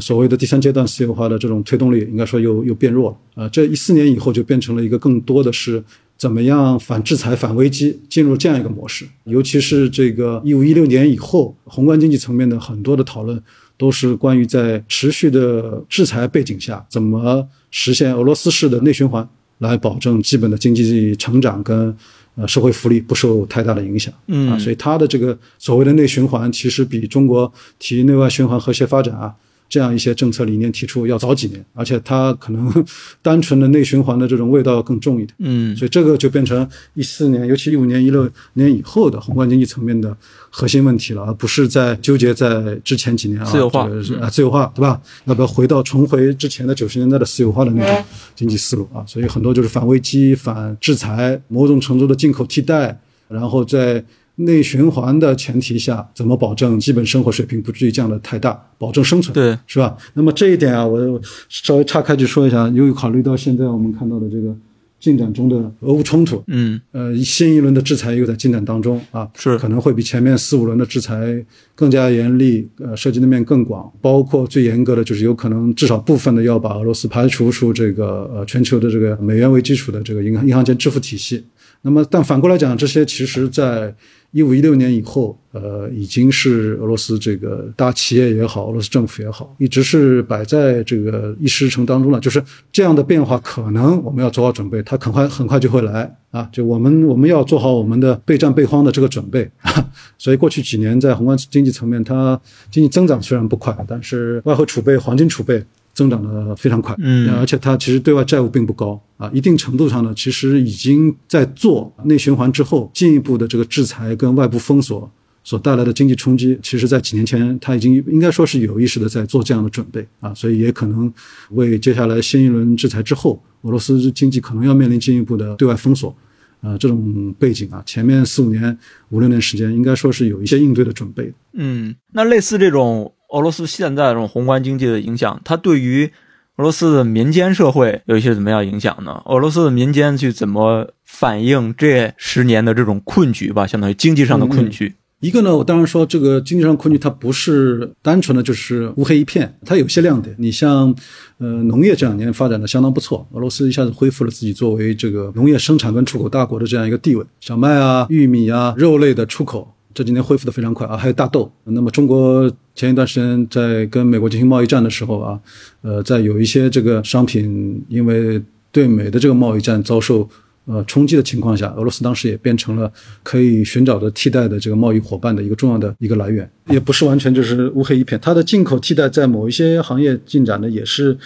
所谓的第三阶段私有化的这种推动力，应该说又又变弱了。呃，这一四年以后就变成了一个更多的是怎么样反制裁、反危机，进入这样一个模式。尤其是这个一五一六年以后，宏观经济层面的很多的讨论，都是关于在持续的制裁背景下，怎么实现俄罗斯式的内循环，来保证基本的经济成长跟。呃，社会福利不受太大的影响，嗯啊，所以它的这个所谓的内循环，其实比中国提内外循环和谐发展啊。这样一些政策理念提出要早几年，而且它可能 单纯的内循环的这种味道要更重一点。嗯，所以这个就变成一四年，尤其一五年、一六年以后的宏观经济层面的核心问题了，而不是在纠结在之前几年啊，自由化啊，自由化对吧？要不要回到重回之前的九十年代的私有化的那种经济思路啊？所以很多就是反危机、反制裁，某种程度的进口替代，然后在。内循环的前提下，怎么保证基本生活水平不至于降得太大，保证生存？对，是吧？那么这一点啊，我稍微岔开去说一下，由于考虑到现在我们看到的这个进展中的俄乌冲突，嗯，呃，新一轮的制裁又在进展当中啊，是可能会比前面四五轮的制裁更加严厉，呃，涉及的面更广，包括最严格的就是有可能至少部分的要把俄罗斯排除出这个呃全球的这个美元为基础的这个银行银行间支付体系。那么，但反过来讲，这些其实在一五一六年以后，呃，已经是俄罗斯这个大企业也好，俄罗斯政府也好，一直是摆在这个议事程当中了。就是这样的变化，可能我们要做好准备，它很快很快就会来啊！就我们我们要做好我们的备战备荒的这个准备。所以过去几年在宏观经济层面，它经济增长虽然不快，但是外汇储备、黄金储备。增长的非常快，嗯，而且它其实对外债务并不高啊，一定程度上呢，其实已经在做内循环之后进一步的这个制裁跟外部封锁所带来的经济冲击，其实在几年前它已经应该说是有意识的在做这样的准备啊，所以也可能为接下来新一轮制裁之后，俄罗斯经济可能要面临进一步的对外封锁，啊，这种背景啊，前面四五年、五六年时间应该说是有一些应对的准备。嗯，那类似这种。俄罗斯现在这种宏观经济的影响，它对于俄罗斯的民间社会有一些怎么样影响呢？俄罗斯的民间去怎么反映这十年的这种困局吧？相当于经济上的困局。一个呢，我当然说这个经济上困局，它不是单纯的就是乌黑一片，它有些亮点。你像，呃，农业这两年发展的相当不错，俄罗斯一下子恢复了自己作为这个农业生产跟出口大国的这样一个地位，小麦啊、玉米啊、肉类的出口。这几年恢复的非常快啊，还有大豆。那么中国前一段时间在跟美国进行贸易战的时候啊，呃，在有一些这个商品因为对美的这个贸易战遭受呃冲击的情况下，俄罗斯当时也变成了可以寻找的替代的这个贸易伙伴的一个重要的一个来源，也不是完全就是乌黑一片。它的进口替代在某一些行业进展的也是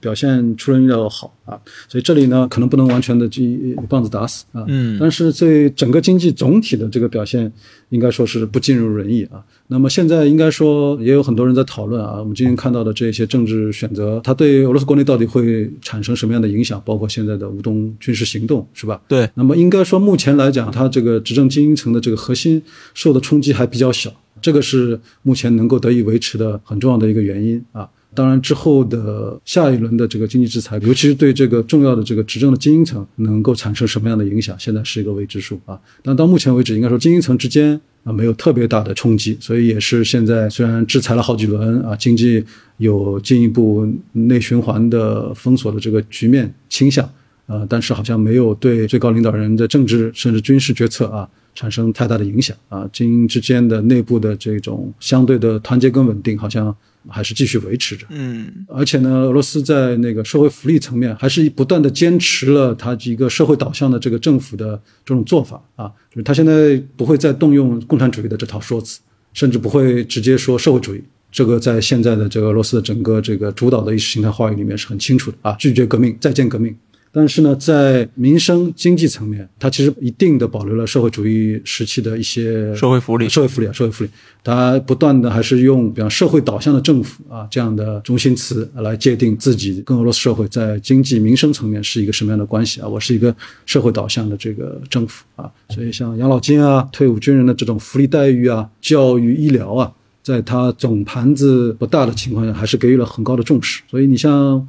表现出人意料的好啊，所以这里呢可能不能完全的就一棒子打死啊，嗯但是对整个经济总体的这个表现，应该说是不尽如人意啊。那么现在应该说也有很多人在讨论啊，我们今天看到的这些政治选择，它对俄罗斯国内到底会产生什么样的影响？包括现在的乌东军事行动，是吧？对，那么应该说目前来讲，它这个执政精英层的这个核心受的冲击还比较小，这个是目前能够得以维持的很重要的一个原因啊。当然，之后的下一轮的这个经济制裁，尤其是对这个重要的这个执政的精英层，能够产生什么样的影响，现在是一个未知数啊。但到目前为止，应该说精英层之间啊没有特别大的冲击，所以也是现在虽然制裁了好几轮啊，经济有进一步内循环的封锁的这个局面倾向，呃，但是好像没有对最高领导人的政治甚至军事决策啊产生太大的影响啊。精英之间的内部的这种相对的团结跟稳定，好像还是继续维持着。嗯而且呢，俄罗斯在那个社会福利层面，还是不断的坚持了它一个社会导向的这个政府的这种做法啊，就是他现在不会再动用共产主义的这套说辞，甚至不会直接说社会主义。这个在现在的这个俄罗斯的整个这个主导的意识形态话语里面是很清楚的啊，拒绝革命，再见革命。但是呢，在民生经济层面，它其实一定的保留了社会主义时期的一些社会福利社会福利啊，社会福利，它不断的还是用比方社会导向的政府啊这样的中心词来界定自己跟俄罗斯社会在经济民生层面是一个什么样的关系啊？我是一个社会导向的这个政府啊，所以像养老金啊、退伍军人的这种福利待遇啊、教育医疗啊，在它总盘子不大的情况下，还是给予了很高的重视。所以你像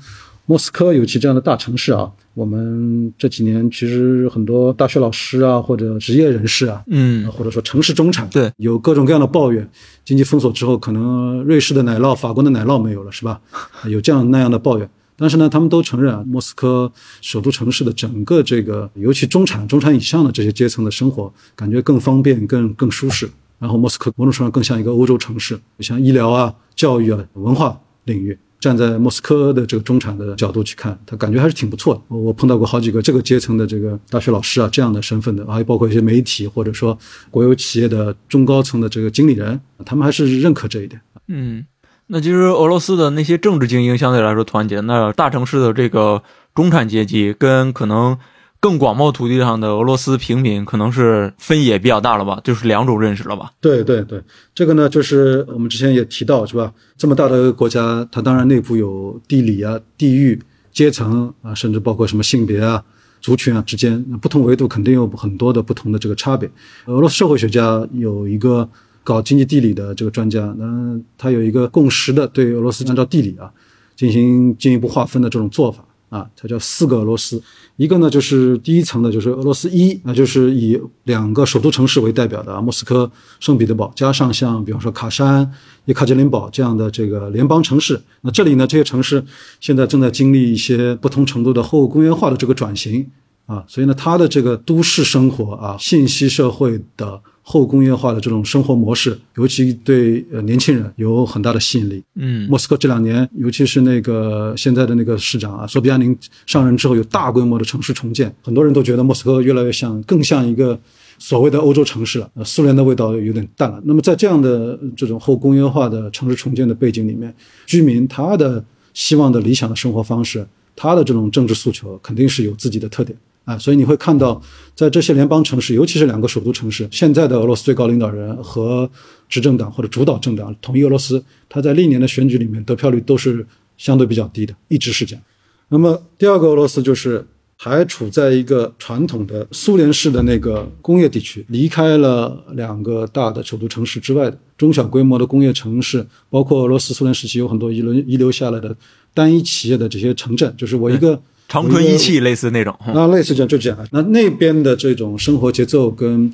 莫斯科，尤其这样的大城市啊，我们这几年其实很多大学老师啊，或者职业人士啊，嗯或者说城市中产，对，有各种各样的抱怨。经济封锁之后，可能瑞士的奶酪、法国的奶酪没有了，是吧？有这样那样的抱怨。但是呢，他们都承认啊，莫斯科首都城市的整个这个，尤其中产、中产以上的这些阶层的生活，感觉更方便、更更舒适。然后莫斯科某种程度上更像一个欧洲城市，像医疗啊、教育啊、文化领域，站在莫斯科的这个中产的角度去看，他感觉还是挺不错的。我碰到过好几个这个阶层的这个大学老师啊，这样的身份的，还包括一些媒体或者说国有企业的中高层的这个经理人，他们还是认可这一点。嗯，那其实俄罗斯的那些政治精英相对来说团结，那大城市的这个中产阶级跟可能更广袤土地上的俄罗斯平民，可能是分野比较大了吧，就是两种认识了吧。对对对，这个呢，就是我们之前也提到，是吧？这么大的一个国家，它当然内部有地理啊、地域、阶层啊，甚至包括什么性别啊、族群啊之间，不同维度肯定有很多的不同的这个差别。俄罗斯社会学家有一个搞经济地理的这个专家，那他有一个共识的对俄罗斯按照地理啊进行进一步划分的这种做法。啊，它叫四个俄罗斯，一个呢就是第一层的，就是俄罗斯一，那就是以两个首都城市为代表的啊，莫斯科、圣彼得堡，加上像比方说卡山、叶卡捷琳堡这样的这个联邦城市。那这里呢，这些城市现在正在经历一些不同程度的后工业化的这个转型啊，所以呢，它的这个都市生活啊，信息社会的后工业化的这种生活模式，尤其对呃年轻人有很大的吸引力。嗯莫斯科这两年，尤其是那个现在的那个市长啊，索比亚宁上任之后，有大规模的城市重建，很多人都觉得莫斯科越来越像，更像一个所谓的欧洲城市了。呃，苏联的味道有点淡了。那么在这样的这种后工业化的城市重建的背景里面，居民他的希望的理想的生活方式，他的这种政治诉求，肯定是有自己的特点。啊，所以你会看到，在这些联邦城市，尤其是两个首都城市，现在的俄罗斯最高领导人和执政党或者主导政党统一俄罗斯，他在历年的选举里面得票率都是相对比较低的，一直是这样。那么第二个俄罗斯就是还处在一个传统的苏联式的那个工业地区，离开了两个大的首都城市之外的中小规模的工业城市，包括俄罗斯苏联时期有很多遗留遗留下来的单一企业的这些城镇，就是我一个。长春一汽类似那种，那类似这样就这样。那那边的这种生活节奏跟，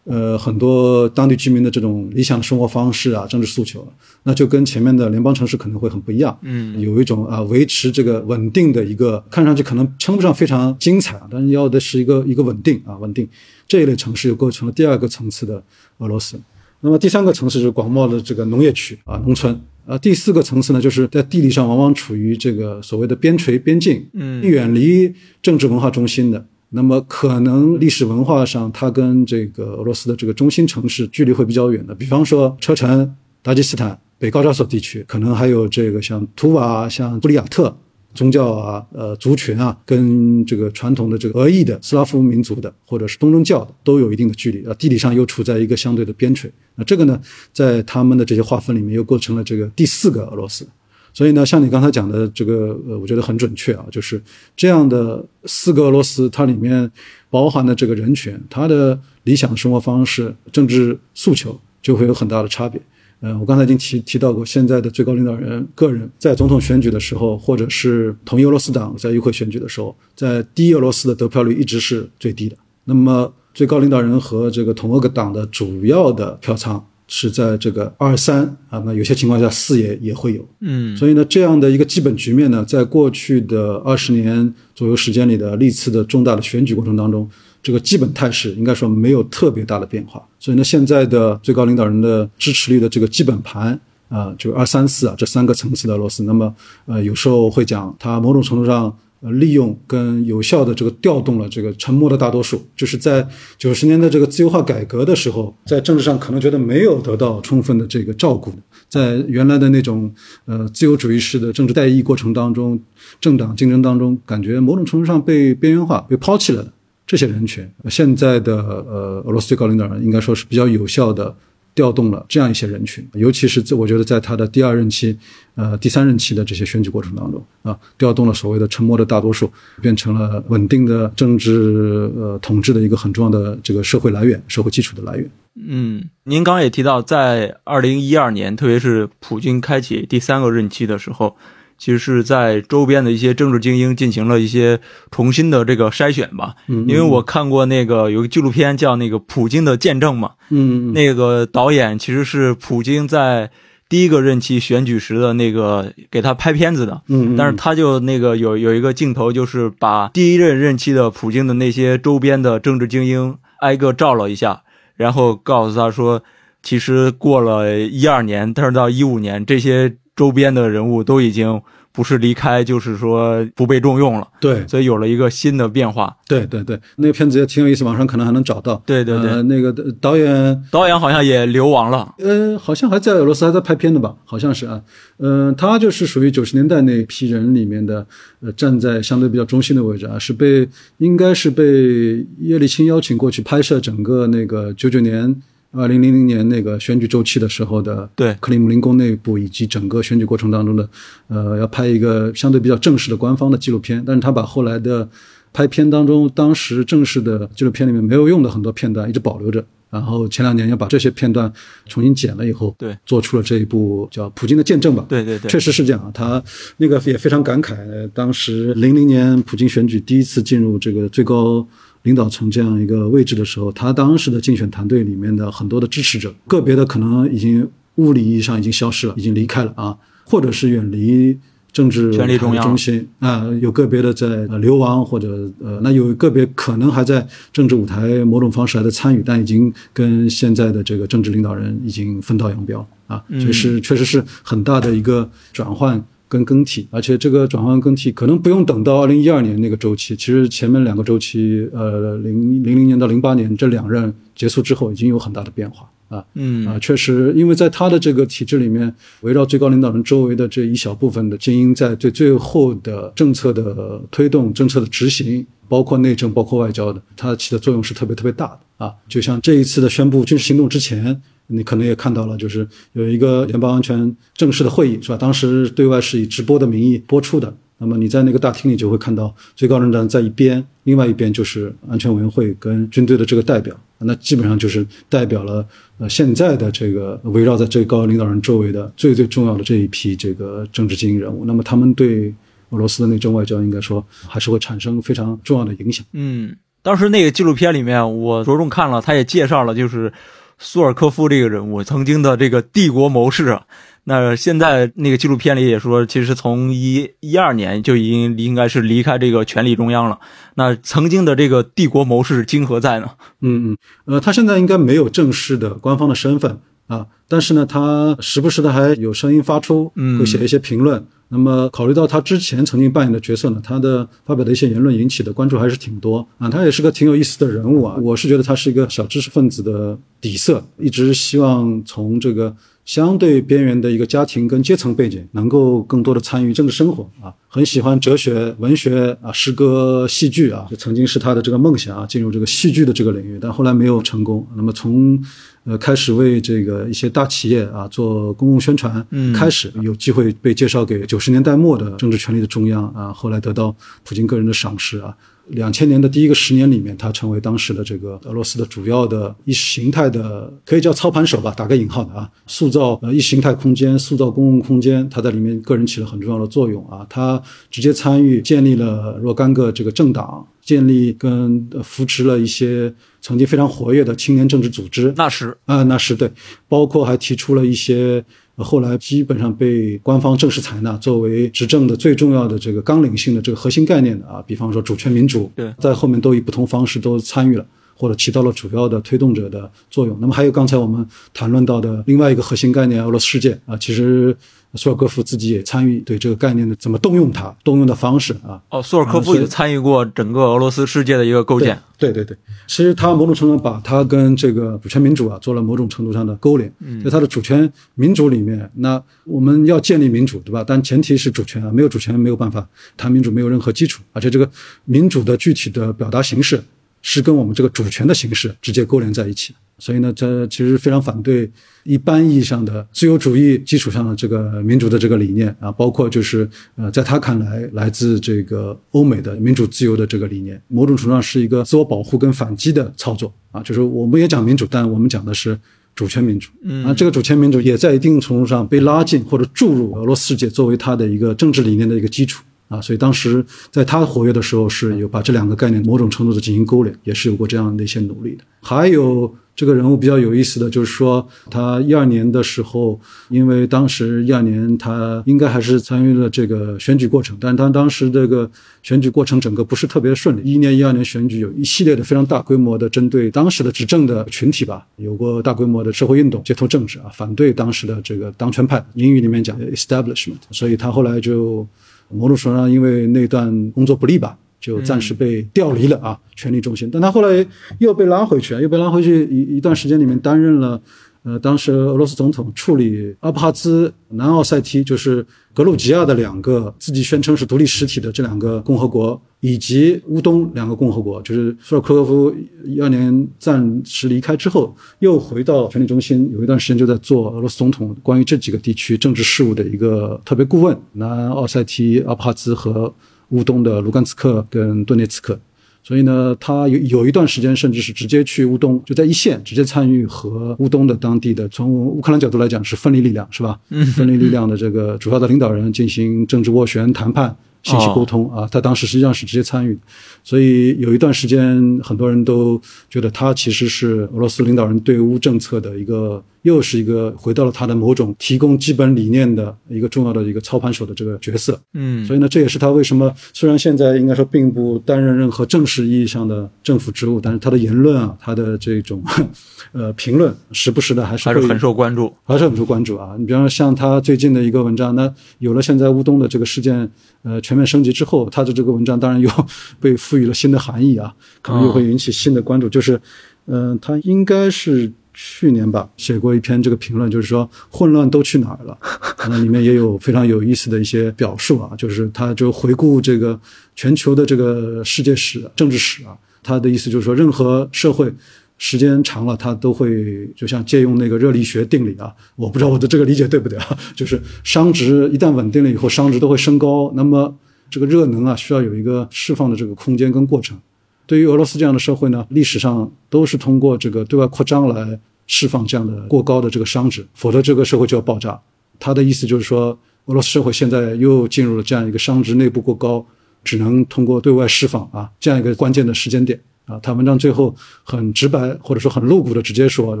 呃，很多当地居民的这种理想的生活方式啊、政治诉求，那就跟前面的联邦城市可能会很不一样。嗯，有一种啊维持这个稳定的一个，看上去可能称不上非常精彩，但是要的是一个一个稳定啊稳定。这一类城市又构成了第二个层次的俄罗斯。那么第三个层次是广袤的这个农业区啊农村。啊，第四个层次呢，就是在地理上往往处于这个所谓的边陲边境，嗯远离政治文化中心的那么可能历史文化上，它跟这个俄罗斯的这个中心城市距离会比较远的，比方说车臣、达吉斯坦、北高加索地区，可能还有这个像图瓦、像布里亚特。宗教啊，呃，族群啊，跟这个传统的这个俄裔的斯拉夫民族的，或者是东正教的，都有一定的距离啊。地理上又处在一个相对的边陲，那这个呢，在他们的这些划分里面，又构成了这个第四个俄罗斯。所以呢，像你刚才讲的这个，呃，我觉得很准确啊，就是这样的四个俄罗斯，它里面包含的这个人群，他的理想生活方式、政治诉求，就会有很大的差别。嗯，我刚才已经提提到过，现在的最高领导人个人在总统选举的时候，或者是统一俄罗斯党在议会选举的时候，在第一俄罗斯的得票率一直是最低的。那么最高领导人和这个统俄党的主要的票仓是在这个二三啊，那有些情况下四也也会有。嗯，所以呢，这样的一个基本局面呢，在过去的二十年左右时间里的历次的重大的选举过程当中。这个基本态势应该说没有特别大的变化，所以呢，现在的最高领导人的支持率的这个基本盘啊，就二三四啊这三个层次的俄罗斯，那么呃有时候会讲它某种程度上呃利用跟有效的这个调动了这个沉默的大多数，就是在九十年代这个自由化改革的时候，在政治上可能觉得没有得到充分的这个照顾，在原来的那种呃自由主义式的政治代议过程当中，政党竞争当中，感觉某种程度上被边缘化、被抛弃了的。这些人群，现在的呃俄罗斯最高领导人应该说是比较有效的调动了这样一些人群，尤其是在我觉得在他的第二任期、呃第三任期的这些选举过程当中啊，调动了所谓的沉默的大多数，变成了稳定的政治呃统治的一个很重要的这个社会来源、社会基础的来源。嗯，您刚刚也提到，在二零一二年，特别是普京开启第三个任期的时候。其实是在周边的一些政治精英进行了一些重新的这个筛选吧，嗯，因为我看过那个有个纪录片叫那个普京的见证嘛，嗯，那个导演其实是普京在第一个任期选举时的那个给他拍片子的，嗯，但是他就那个有有一个镜头就是把第一任任期的普京的那些周边的政治精英挨个照了一下，然后告诉他说，其实过了一二年，但是到一五年这些。周边的人物都已经不是离开，就是说不被重用了。对，所以有了一个新的变化。对对对，那个片子也挺有意思，网上可能还能找到。对对对，那个导演导演好像也流亡了。呃，好像还在俄罗斯还在拍片的吧？好像是啊。嗯，他就是属于九十年代那批人里面的，呃，站在相对比较中心的位置啊，是被应该是被叶利钦邀请过去拍摄整个那个九九年。二零零零年那个选举周期的时候的，对。克里姆林宫内部以及整个选举过程当中的，呃，要拍一个相对比较正式的官方的纪录片，但是他把后来的拍片当中当时正式的纪录片里面没有用的很多片段一直保留着，然后前两年要把这些片段重新剪了以后，对，做出了这一部叫《普京的见证》吧，对对对，确实是这样啊，他那个也非常感慨，当时零零年普京选举第一次进入这个最高。领导层这样一个位置的时候，他当时的竞选团队里面的很多的支持者，个别的可能已经物理意义上已经消失了，已经离开了啊，或者是远离政治权力中心啊，有个别的在流亡，或者呃，那有个别可能还在政治舞台某种方式还在参与，但已经跟现在的这个政治领导人已经分道扬镳啊，所以是确实是很大的一个转换。跟更替，而且这个转换更替可能不用等到二零一二年那个周期，其实前面两个周期，呃，零零零年到零八年这两任结束之后，已经有很大的变化啊，嗯啊，确实，因为在他的这个体制里面，围绕最高领导人周围的这一小部分的精英，在对最后的政策的推动、政策的执行，包括内政、包括外交的，它起的作用是特别特别大的啊，就像这一次的宣布军事行动之前。你可能也看到了，就是有一个联邦安全正式的会议，是吧？当时对外是以直播的名义播出的。那么你在那个大厅里就会看到最高领导人在一边，另外一边就是安全委员会跟军队的这个代表。那基本上就是代表了呃现在的这个围绕在最高领导人周围的最最重要的这一批这个政治精英人物。那么他们对俄罗斯的内政外交应该说还是会产生非常重要的影响。嗯，当时那个纪录片里面我着重看了，他也介绍了就是。苏尔科夫这个人物，曾经的这个帝国谋士啊，那现在那个纪录片里也说，其实从一一二年就已经应该是离开这个权力中央了。那曾经的这个帝国谋士今何在呢？嗯嗯，呃，他现在应该没有正式的官方的身份啊，但是呢，他时不时的还有声音发出，会写一些评论那么考虑到他之前曾经扮演的角色呢，他的发表的一些言论引起的关注还是挺多啊。他也是个挺有意思的人物啊。我是觉得他是一个小知识分子的底色，一直希望从这个相对边缘的一个家庭跟阶层背景，能够更多的参与政治生活啊。很喜欢哲学、文学啊、诗歌、戏剧啊，就曾经是他的这个梦想啊，进入这个戏剧的这个领域，但后来没有成功。那么从呃，开始为这个一些大企业啊做公共宣传，嗯开始有机会被介绍给九十年代末的政治权力的中央啊，后来得到普京个人的赏识啊。两千年的第一个十年里面，他成为当时的这个俄罗斯的主要的意识形态的，可以叫操盘手吧，打个引号的啊，塑造呃意识形态空间，塑造公共空间，他在里面个人起了很重要的作用啊。他直接参与建立了若干个这个政党，建立跟呃扶持了一些曾经非常活跃的青年政治组织，那是啊，那是对，包括还提出了一些呃后来基本上被官方正式采纳作为执政的最重要的这个纲领性的这个核心概念的啊，比方说主权民主，对在后面都以不同方式都参与了。或者起到了主要的推动者的作用。那么还有刚才我们谈论到的另外一个核心概念——俄罗斯世界啊，其实索尔科夫自己也参与对这个概念的怎么动用它，动用的方式啊，哦，索尔科夫也参与过整个俄罗斯世界的一个构建。对对对，其实他某种程度上把他跟这个主权民主啊做了某种程度上的勾连。嗯，在他的主权民主里面，那我们要建立民主，对吧？但前提是主权啊，没有主权没有办法谈民主，没有任何基础。而且这个民主的具体的表达形式是跟我们这个主权的形式直接勾连在一起。所以呢，这其实非常反对一般意义上的自由主义基础上的这个民主的这个理念啊，包括就是呃，在他看来，来自这个欧美的民主自由的这个理念，某种程度上是一个自我保护跟反击的操作啊。就是我们也讲民主，但我们讲的是主权民主。嗯，啊，这个主权民主也在一定程度上被拉进或者注入俄罗斯世界作为它的一个政治理念的一个基础。啊，所以当时在他活跃的时候，是有把这两个概念某种程度的进行勾连，也是有过这样的一些努力的。还有这个人物比较有意思的就是说，他一二年的时候，因为当时一二年他应该还是参与了这个选举过程，但他当时这个选举过程整个不是特别顺利。一年、一二年选举有一系列的非常大规模的针对当时的执政的群体吧，有过大规模的社会运动、街头政治啊，反对当时的这个当权派，英语里面讲 establishment，所以他后来就。某种程度上，因为那段工作不利吧，就暂时被调离了啊，权力中心。但他后来又被拉回去，又被拉回去一一段时间里面担任了，呃，当时俄罗斯总统处理阿布哈兹、南奥塞梯，就是格鲁吉亚的两个自己宣称是独立实体的这两个共和国，以及乌东两个共和国。就是索尔科夫一二年暂时离开之后，又回到权力中心，有一段时间就在做俄罗斯总统关于这几个地区政治事务的一个特别顾问，南奥塞梯、阿布哈兹和乌东的卢甘茨克跟顿涅茨克。所以呢，他有有一段时间，甚至是直接去乌东，就在一线直接参与和乌东的当地的，从乌克兰角度来讲是分离力量，是吧？嗯，分离力量的这个主要的领导人进行政治斡旋、谈判、信息沟通啊。他当时实际上是直接参与，所以有一段时间，很多人都觉得他其实是俄罗斯领导人对乌政策的一个。又是一个回到了他的某种提供基本理念的一个重要的一个操盘手的这个角色，嗯，所以呢，这也是他为什么虽然现在应该说并不担任任何正式意义上的政府职务，但是他的言论啊，他的这种 呃评论，时不时的还是还是很受关注，还是很受关注啊。你比方说像他最近的一个文章，那有了现在乌东的这个事件呃全面升级之后，他的这个文章当然又 被赋予了新的含义啊，可能又会引起新的关注。就是嗯、呃，他应该是。去年吧，写过一篇这个评论，就是说混乱都去哪儿了？那里面也有非常有意思的一些表述啊，就是他就回顾这个全球的这个世界史、政治史啊，他的意思就是说，任何社会时间长了，它都会就像借用那个热力学定理啊，我不知道我的这个理解对不对啊？就是熵值一旦稳定了以后，熵值都会升高，那么这个热能啊，需要有一个释放的这个空间跟过程。对于俄罗斯这样的社会呢，历史上都是通过这个对外扩张来释放这样的过高的这个熵值，否则这个社会就要爆炸。他的意思就是说，俄罗斯社会现在又进入了这样一个熵值内部过高，只能通过对外释放啊这样一个关键的时间点啊。他文章最后很直白或者说很露骨的直接说，对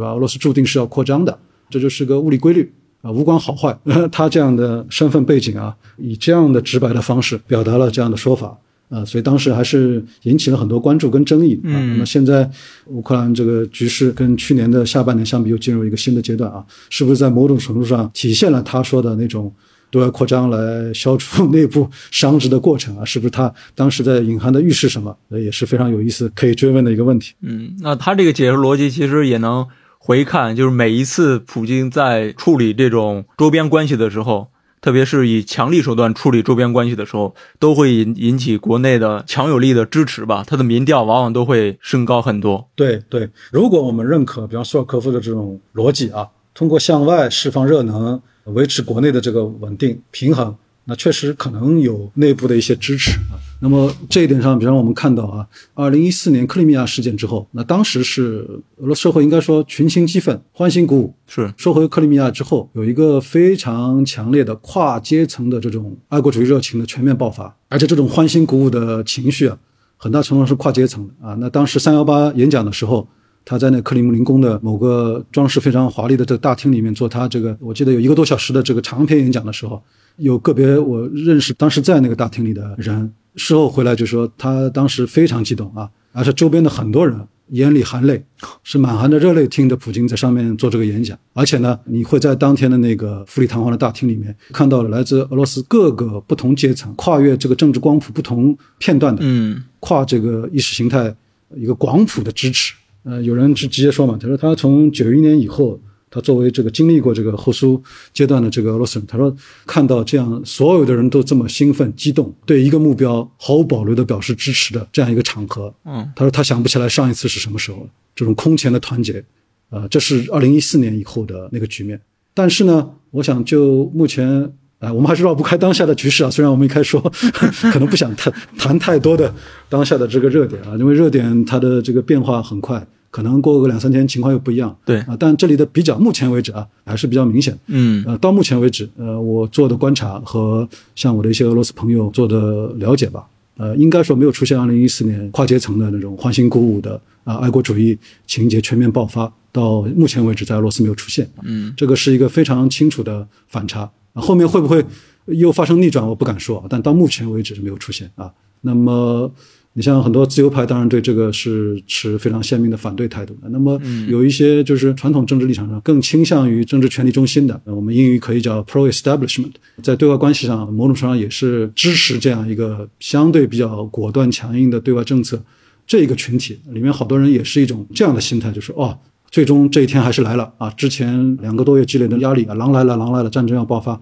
吧？俄罗斯注定是要扩张的，这就是个物理规律啊，无关好坏。他这样的身份背景啊，以这样的直白的方式表达了这样的说法。啊，所以当时还是引起了很多关注跟争议啊。那么现在乌克兰这个局势跟去年的下半年相比，又进入一个新的阶段啊，是不是在某种程度上体现了他说的那种对外扩张来消除 内部伤职的过程啊，是不是他当时在隐含的预示什么？呃，也是非常有意思可以追问的一个问题。嗯，那他这个解释逻辑其实也能回看，就是每一次普京在处理这种周边关系的时候。特别是以强力手段处理周边关系的时候，都会引引起国内的强有力的支持吧？它的民调往往都会升高很多。对对，如果我们认可，比方索尔科夫的这种逻辑啊，通过向外释放热能，维持国内的这个稳定平衡。那确实可能有内部的一些支持啊。那么这一点上，比方我们看到啊，二零一四年克里米亚事件之后，那当时是俄罗斯社会应该说群情激愤、欢欣鼓舞。是收回克里米亚之后，有一个非常强烈的跨阶层的这种爱国主义热情的全面爆发，而且这种欢欣鼓舞的情绪啊，很大程度上是跨阶层的啊。那当时三幺八演讲的时候。他在那克里姆林宫的某个装饰非常华丽的这个大厅里面做他这个，我记得有一个多小时的这个长篇演讲的时候，有个别我认识当时在那个大厅里的人，事后回来就说他当时非常激动啊，而且周边的很多人眼里含泪，是满含着热泪听着普京在上面做这个演讲，而且呢，你会在当天的那个富丽堂皇的大厅里面看到了来自俄罗斯各个不同阶层、跨越这个政治光谱不同片段的，嗯，跨这个意识形态一个广谱的支持。呃，有人是直接说嘛，他说他从九一年以后，他作为这个经历过这个后苏阶段的这个俄罗斯人，他说看到这样所有的人都这么兴奋激动，对一个目标毫无保留的表示支持的这样一个场合，嗯，他说他想不起来上一次是什么时候了，这种空前的团结，呃，这是二零一四年以后的那个局面。但是呢，我想就目前。啊，我们还是绕不开当下的局势啊。虽然我们一开始说 可能不想谈谈太多的当下的这个热点啊，因为热点它的这个变化很快，可能过个两三天情况又不一样。对啊，但这里的比较，目前为止啊，还是比较明显。嗯，呃，到目前为止，呃，我做的观察和像我的一些俄罗斯朋友做的了解吧，呃，应该说没有出现二零一四年跨阶层的那种欢欣鼓舞的啊爱国主义情节全面爆发。到目前为止，在俄罗斯没有出现。嗯，这个是一个非常清楚的反差。后面会不会又发生逆转？我不敢说，但到目前为止是没有出现啊。那么，你像很多自由派，当然对这个是持非常鲜明的反对态度的。那么，有一些就是传统政治立场上更倾向于政治权力中心的，我们英语可以叫 pro-establishment，在对外关系上某种程度上也是支持这样一个相对比较果断强硬的对外政策。这一个群体里面，好多人也是一种这样的心态，就是哦。最终这一天还是来了啊！之前两个多月积累的压力啊，狼来了，狼来了，战争要爆发，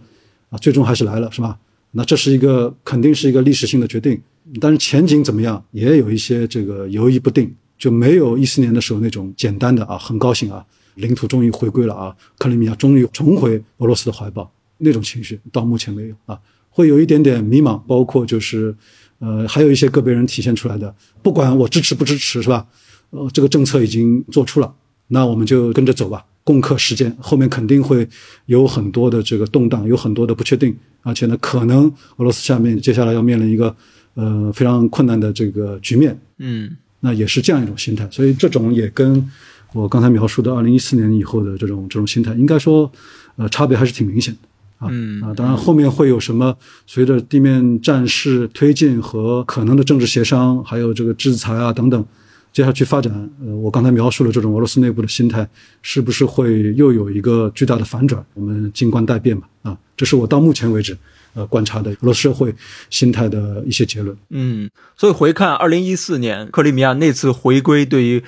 啊，最终还是来了，是吧？那这是一个肯定是一个历史性的决定，但是前景怎么样，也有一些这个犹豫不定，就没有一四年的时候那种简单的啊，很高兴啊，领土终于回归了啊，克里米亚终于重回俄罗斯的怀抱那种情绪，到目前没有啊，会有一点点迷茫，包括就是呃，还有一些个别人体现出来的，不管我支持不支持，是吧？呃，这个政策已经做出了。那我们就跟着走吧，共克时艰。后面肯定会有很多的这个动荡，有很多的不确定，而且呢，可能俄罗斯下面接下来要面临一个呃非常困难的这个局面。嗯，那也是这样一种心态。所以这种也跟我刚才描述的二零一四年以后的这种这种心态，应该说呃差别还是挺明显的啊。啊，当然后面会有什么随着地面战事推进和可能的政治协商，还有这个制裁啊等等。接下去发展，呃，我刚才描述了这种俄罗斯内部的心态，是不是会又有一个巨大的反转？我们静观待变吧。啊，这是我到目前为止，呃，观察的俄罗斯社会心态的一些结论。嗯，所以回看二零一四年克里米亚那次回归，对于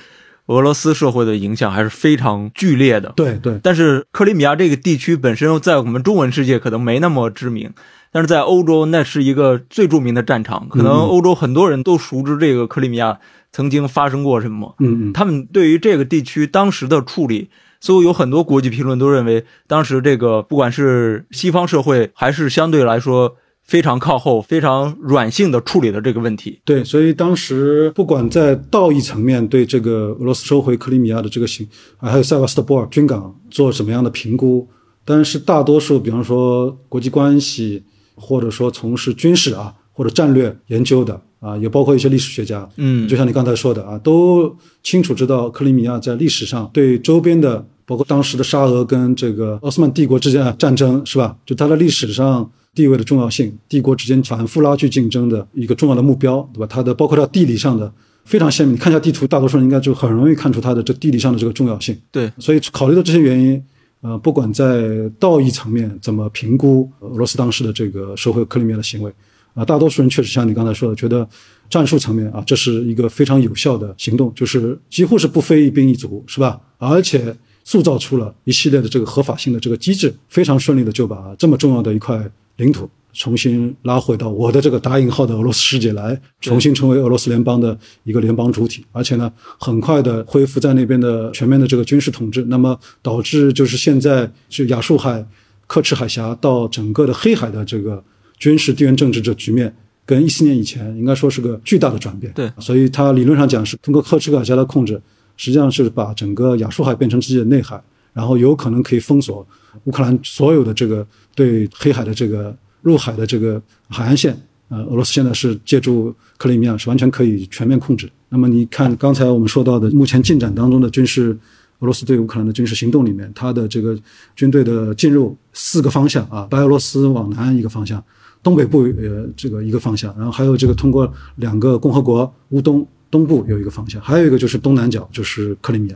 俄罗斯社会的影响还是非常剧烈的。对对。但是克里米亚这个地区本身在我们中文世界可能没那么知名，但是在欧洲那是一个最著名的战场，可能欧洲很多人都熟知这个克里米亚。曾经发生过什么？嗯嗯，他们对于这个地区当时的处理，似乎有很多国际评论都认为，当时这个不管是西方社会，还是相对来说非常靠后、非常软性的处理了这个问题。对，所以当时不管在道义层面对这个俄罗斯收回克里米亚的这个行，还有塞瓦斯托波尔军港做什么样的评估，但是大多数，比方说国际关系，或者说从事军事啊或者战略研究的。啊，也包括一些历史学家，嗯，就像你刚才说的啊，都清楚知道克里米亚在历史上对周边的，包括当时的沙俄跟这个奥斯曼帝国之间的战争，是吧？就它的历史上地位的重要性，帝国之间反复拉锯竞争的一个重要的目标，对吧？它的包括它地理上的非常鲜明，你看一下地图，大多数人应该就很容易看出它的这地理上的这个重要性。对，所以考虑到这些原因，呃，不管在道义层面怎么评估俄罗斯当时的这个收回克里米亚的行为，啊，大多数人确实像你刚才说的，觉得战术层面啊，这是一个非常有效的行动，就是几乎是不非一兵一卒，是吧？而且塑造出了一系列的这个合法性的这个机制，非常顺利的就把这么重要的一块领土重新拉回到我的这个打引号的俄罗斯世界来，重新成为俄罗斯联邦的一个联邦主体，而且呢，很快的恢复在那边的全面的这个军事统治，那么导致就是现在是亚速海、刻赤海峡到整个的黑海的这个军事地缘政治这局面。跟一四年以前应该说是个巨大的转变，对，所以它理论上讲是通过刻赤海峡的控制，实际上是把整个亚速海变成自己的内海，然后有可能可以封锁乌克兰所有的这个对黑海的这个入海的这个海岸线。呃，俄罗斯现在是借助克里米亚是完全可以全面控制。那么你看刚才我们说到的目前进展当中的军事，俄罗斯对乌克兰的军事行动里面，它的这个军队的进入四个方向啊，白俄罗斯往南一个方向。东北部呃这个一个方向，然后还有这个通过两个共和国乌东东部有一个方向，还有一个就是东南角就是克里米亚，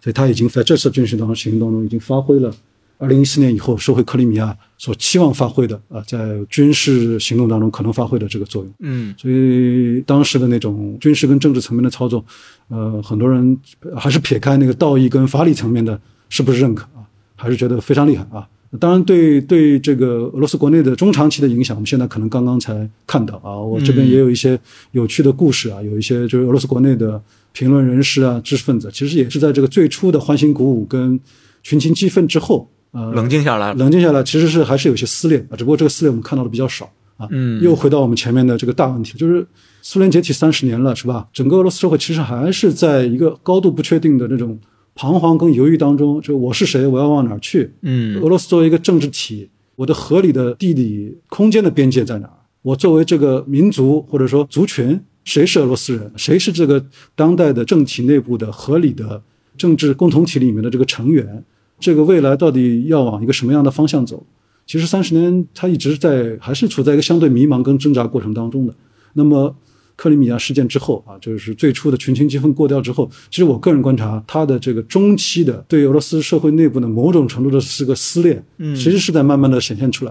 所以他已经在这次军事当中行动当中已经发挥了二零一四年以后收回克里米亚所期望发挥的啊在军事行动当中可能发挥的这个作用。嗯，所以当时的那种军事跟政治层面的操作，呃很多人还是撇开那个道义跟法理层面的是不是认可啊，还是觉得非常厉害啊。当然，对对这个俄罗斯国内的中长期的影响，我们现在可能刚刚才看到啊。我这边也有一些有趣的故事啊，有一些就是俄罗斯国内的评论人士啊、知识分子，其实也是在这个最初的欢欣鼓舞跟群情激愤之后，呃，冷静下来。冷静下来，其实是还是有些撕裂啊，只不过这个撕裂我们看到的比较少啊。嗯，又回到我们前面的这个大问题，就是苏联解体三十年了，是吧？整个俄罗斯社会其实还是在一个高度不确定的那种。彷徨跟犹豫当中，就我是谁，我要往哪儿去？嗯，俄罗斯作为一个政治体，我的合理的地理空间的边界在哪儿？我作为这个民族或者说族群，谁是俄罗斯人？谁是这个当代的政体内部的合理的政治共同体里面的这个成员？这个未来到底要往一个什么样的方向走？其实三十年，他一直在还是处在一个相对迷茫跟挣扎过程当中的。那么。克里米亚事件之后啊，就是最初的群情激愤过掉之后，其实我个人观察，它的这个中期的对俄罗斯社会内部的某种程度的是个撕裂，嗯，其实是在慢慢的显现出来。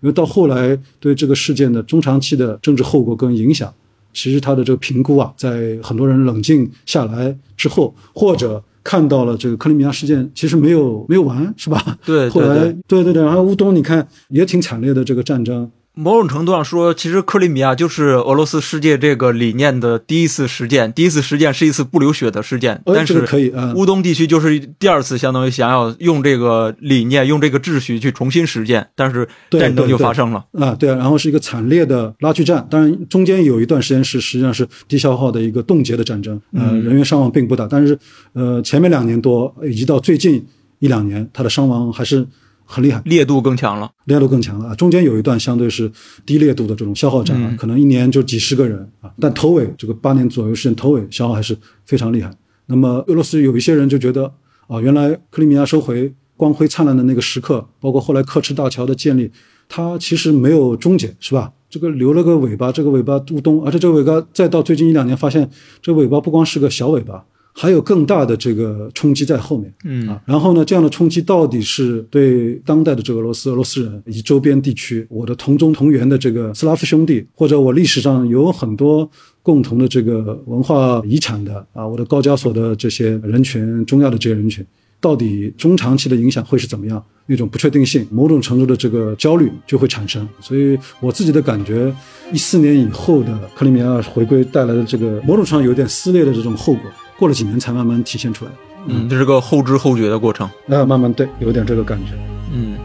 因为到后来对这个事件的中长期的政治后果跟影响，其实它的这个评估啊，在很多人冷静下来之后，或者看到了这个克里米亚事件其实没有没有完，是吧？对，后来对对对，然后乌东你看也挺惨烈的这个战争。某种程度上说，其实克里米亚就是俄罗斯世界这个理念的第一次实践。第一次实践是一次不流血的事件，但是可以。乌东地区就是第二次，相当于想要用这个理念、用这个秩序去重新实践，但是战争就发生了啊。对啊，然后是一个惨烈的拉锯战。当然，中间有一段时间是实际上是低消耗的一个冻结的战争，呃，人员伤亡并不大。但是，呃，前面两年多以及到最近一两年，它的伤亡还是。很厉害，烈度更强了，烈度更强了啊！中间有一段相对是低烈度的这种消耗战啊，可能一年就几十个人啊，但头尾这个八年左右时间头尾消耗还是非常厉害。那么俄罗斯有一些人就觉得啊，原来克里米亚收回光辉灿烂的那个时刻，包括后来克赤大桥的建立，它其实没有终结，是吧？这个留了个尾巴，这个尾巴入冬，而且这个尾巴再到最近一两年发现，这个尾巴不光是个小尾巴。还有更大的这个冲击在后面，嗯啊，然后呢，这样的冲击到底是对当代的这个俄罗斯、俄罗斯人以及周边地区，我的同宗同源的这个斯拉夫兄弟，或者我历史上有很多共同的这个文化遗产的啊，我的高加索的这些人群、中亚的这些人群，到底中长期的影响会是怎么样？那种不确定性，某种程度的这个焦虑就会产生。所以我自己的感觉，一四年以后的克里米亚回归带来的这个某种程度有点撕裂的这种后果。过了几年才慢慢体现出来，嗯，这是个后知后觉的过程。那慢慢对，有点这个感觉。嗯，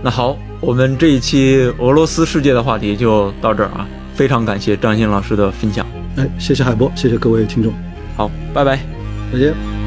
那好，我们这一期俄罗斯世界的话题就到这儿啊，非常感谢张鑫老师的分享。哎，谢谢海波，谢谢各位听众。好，拜拜，再见。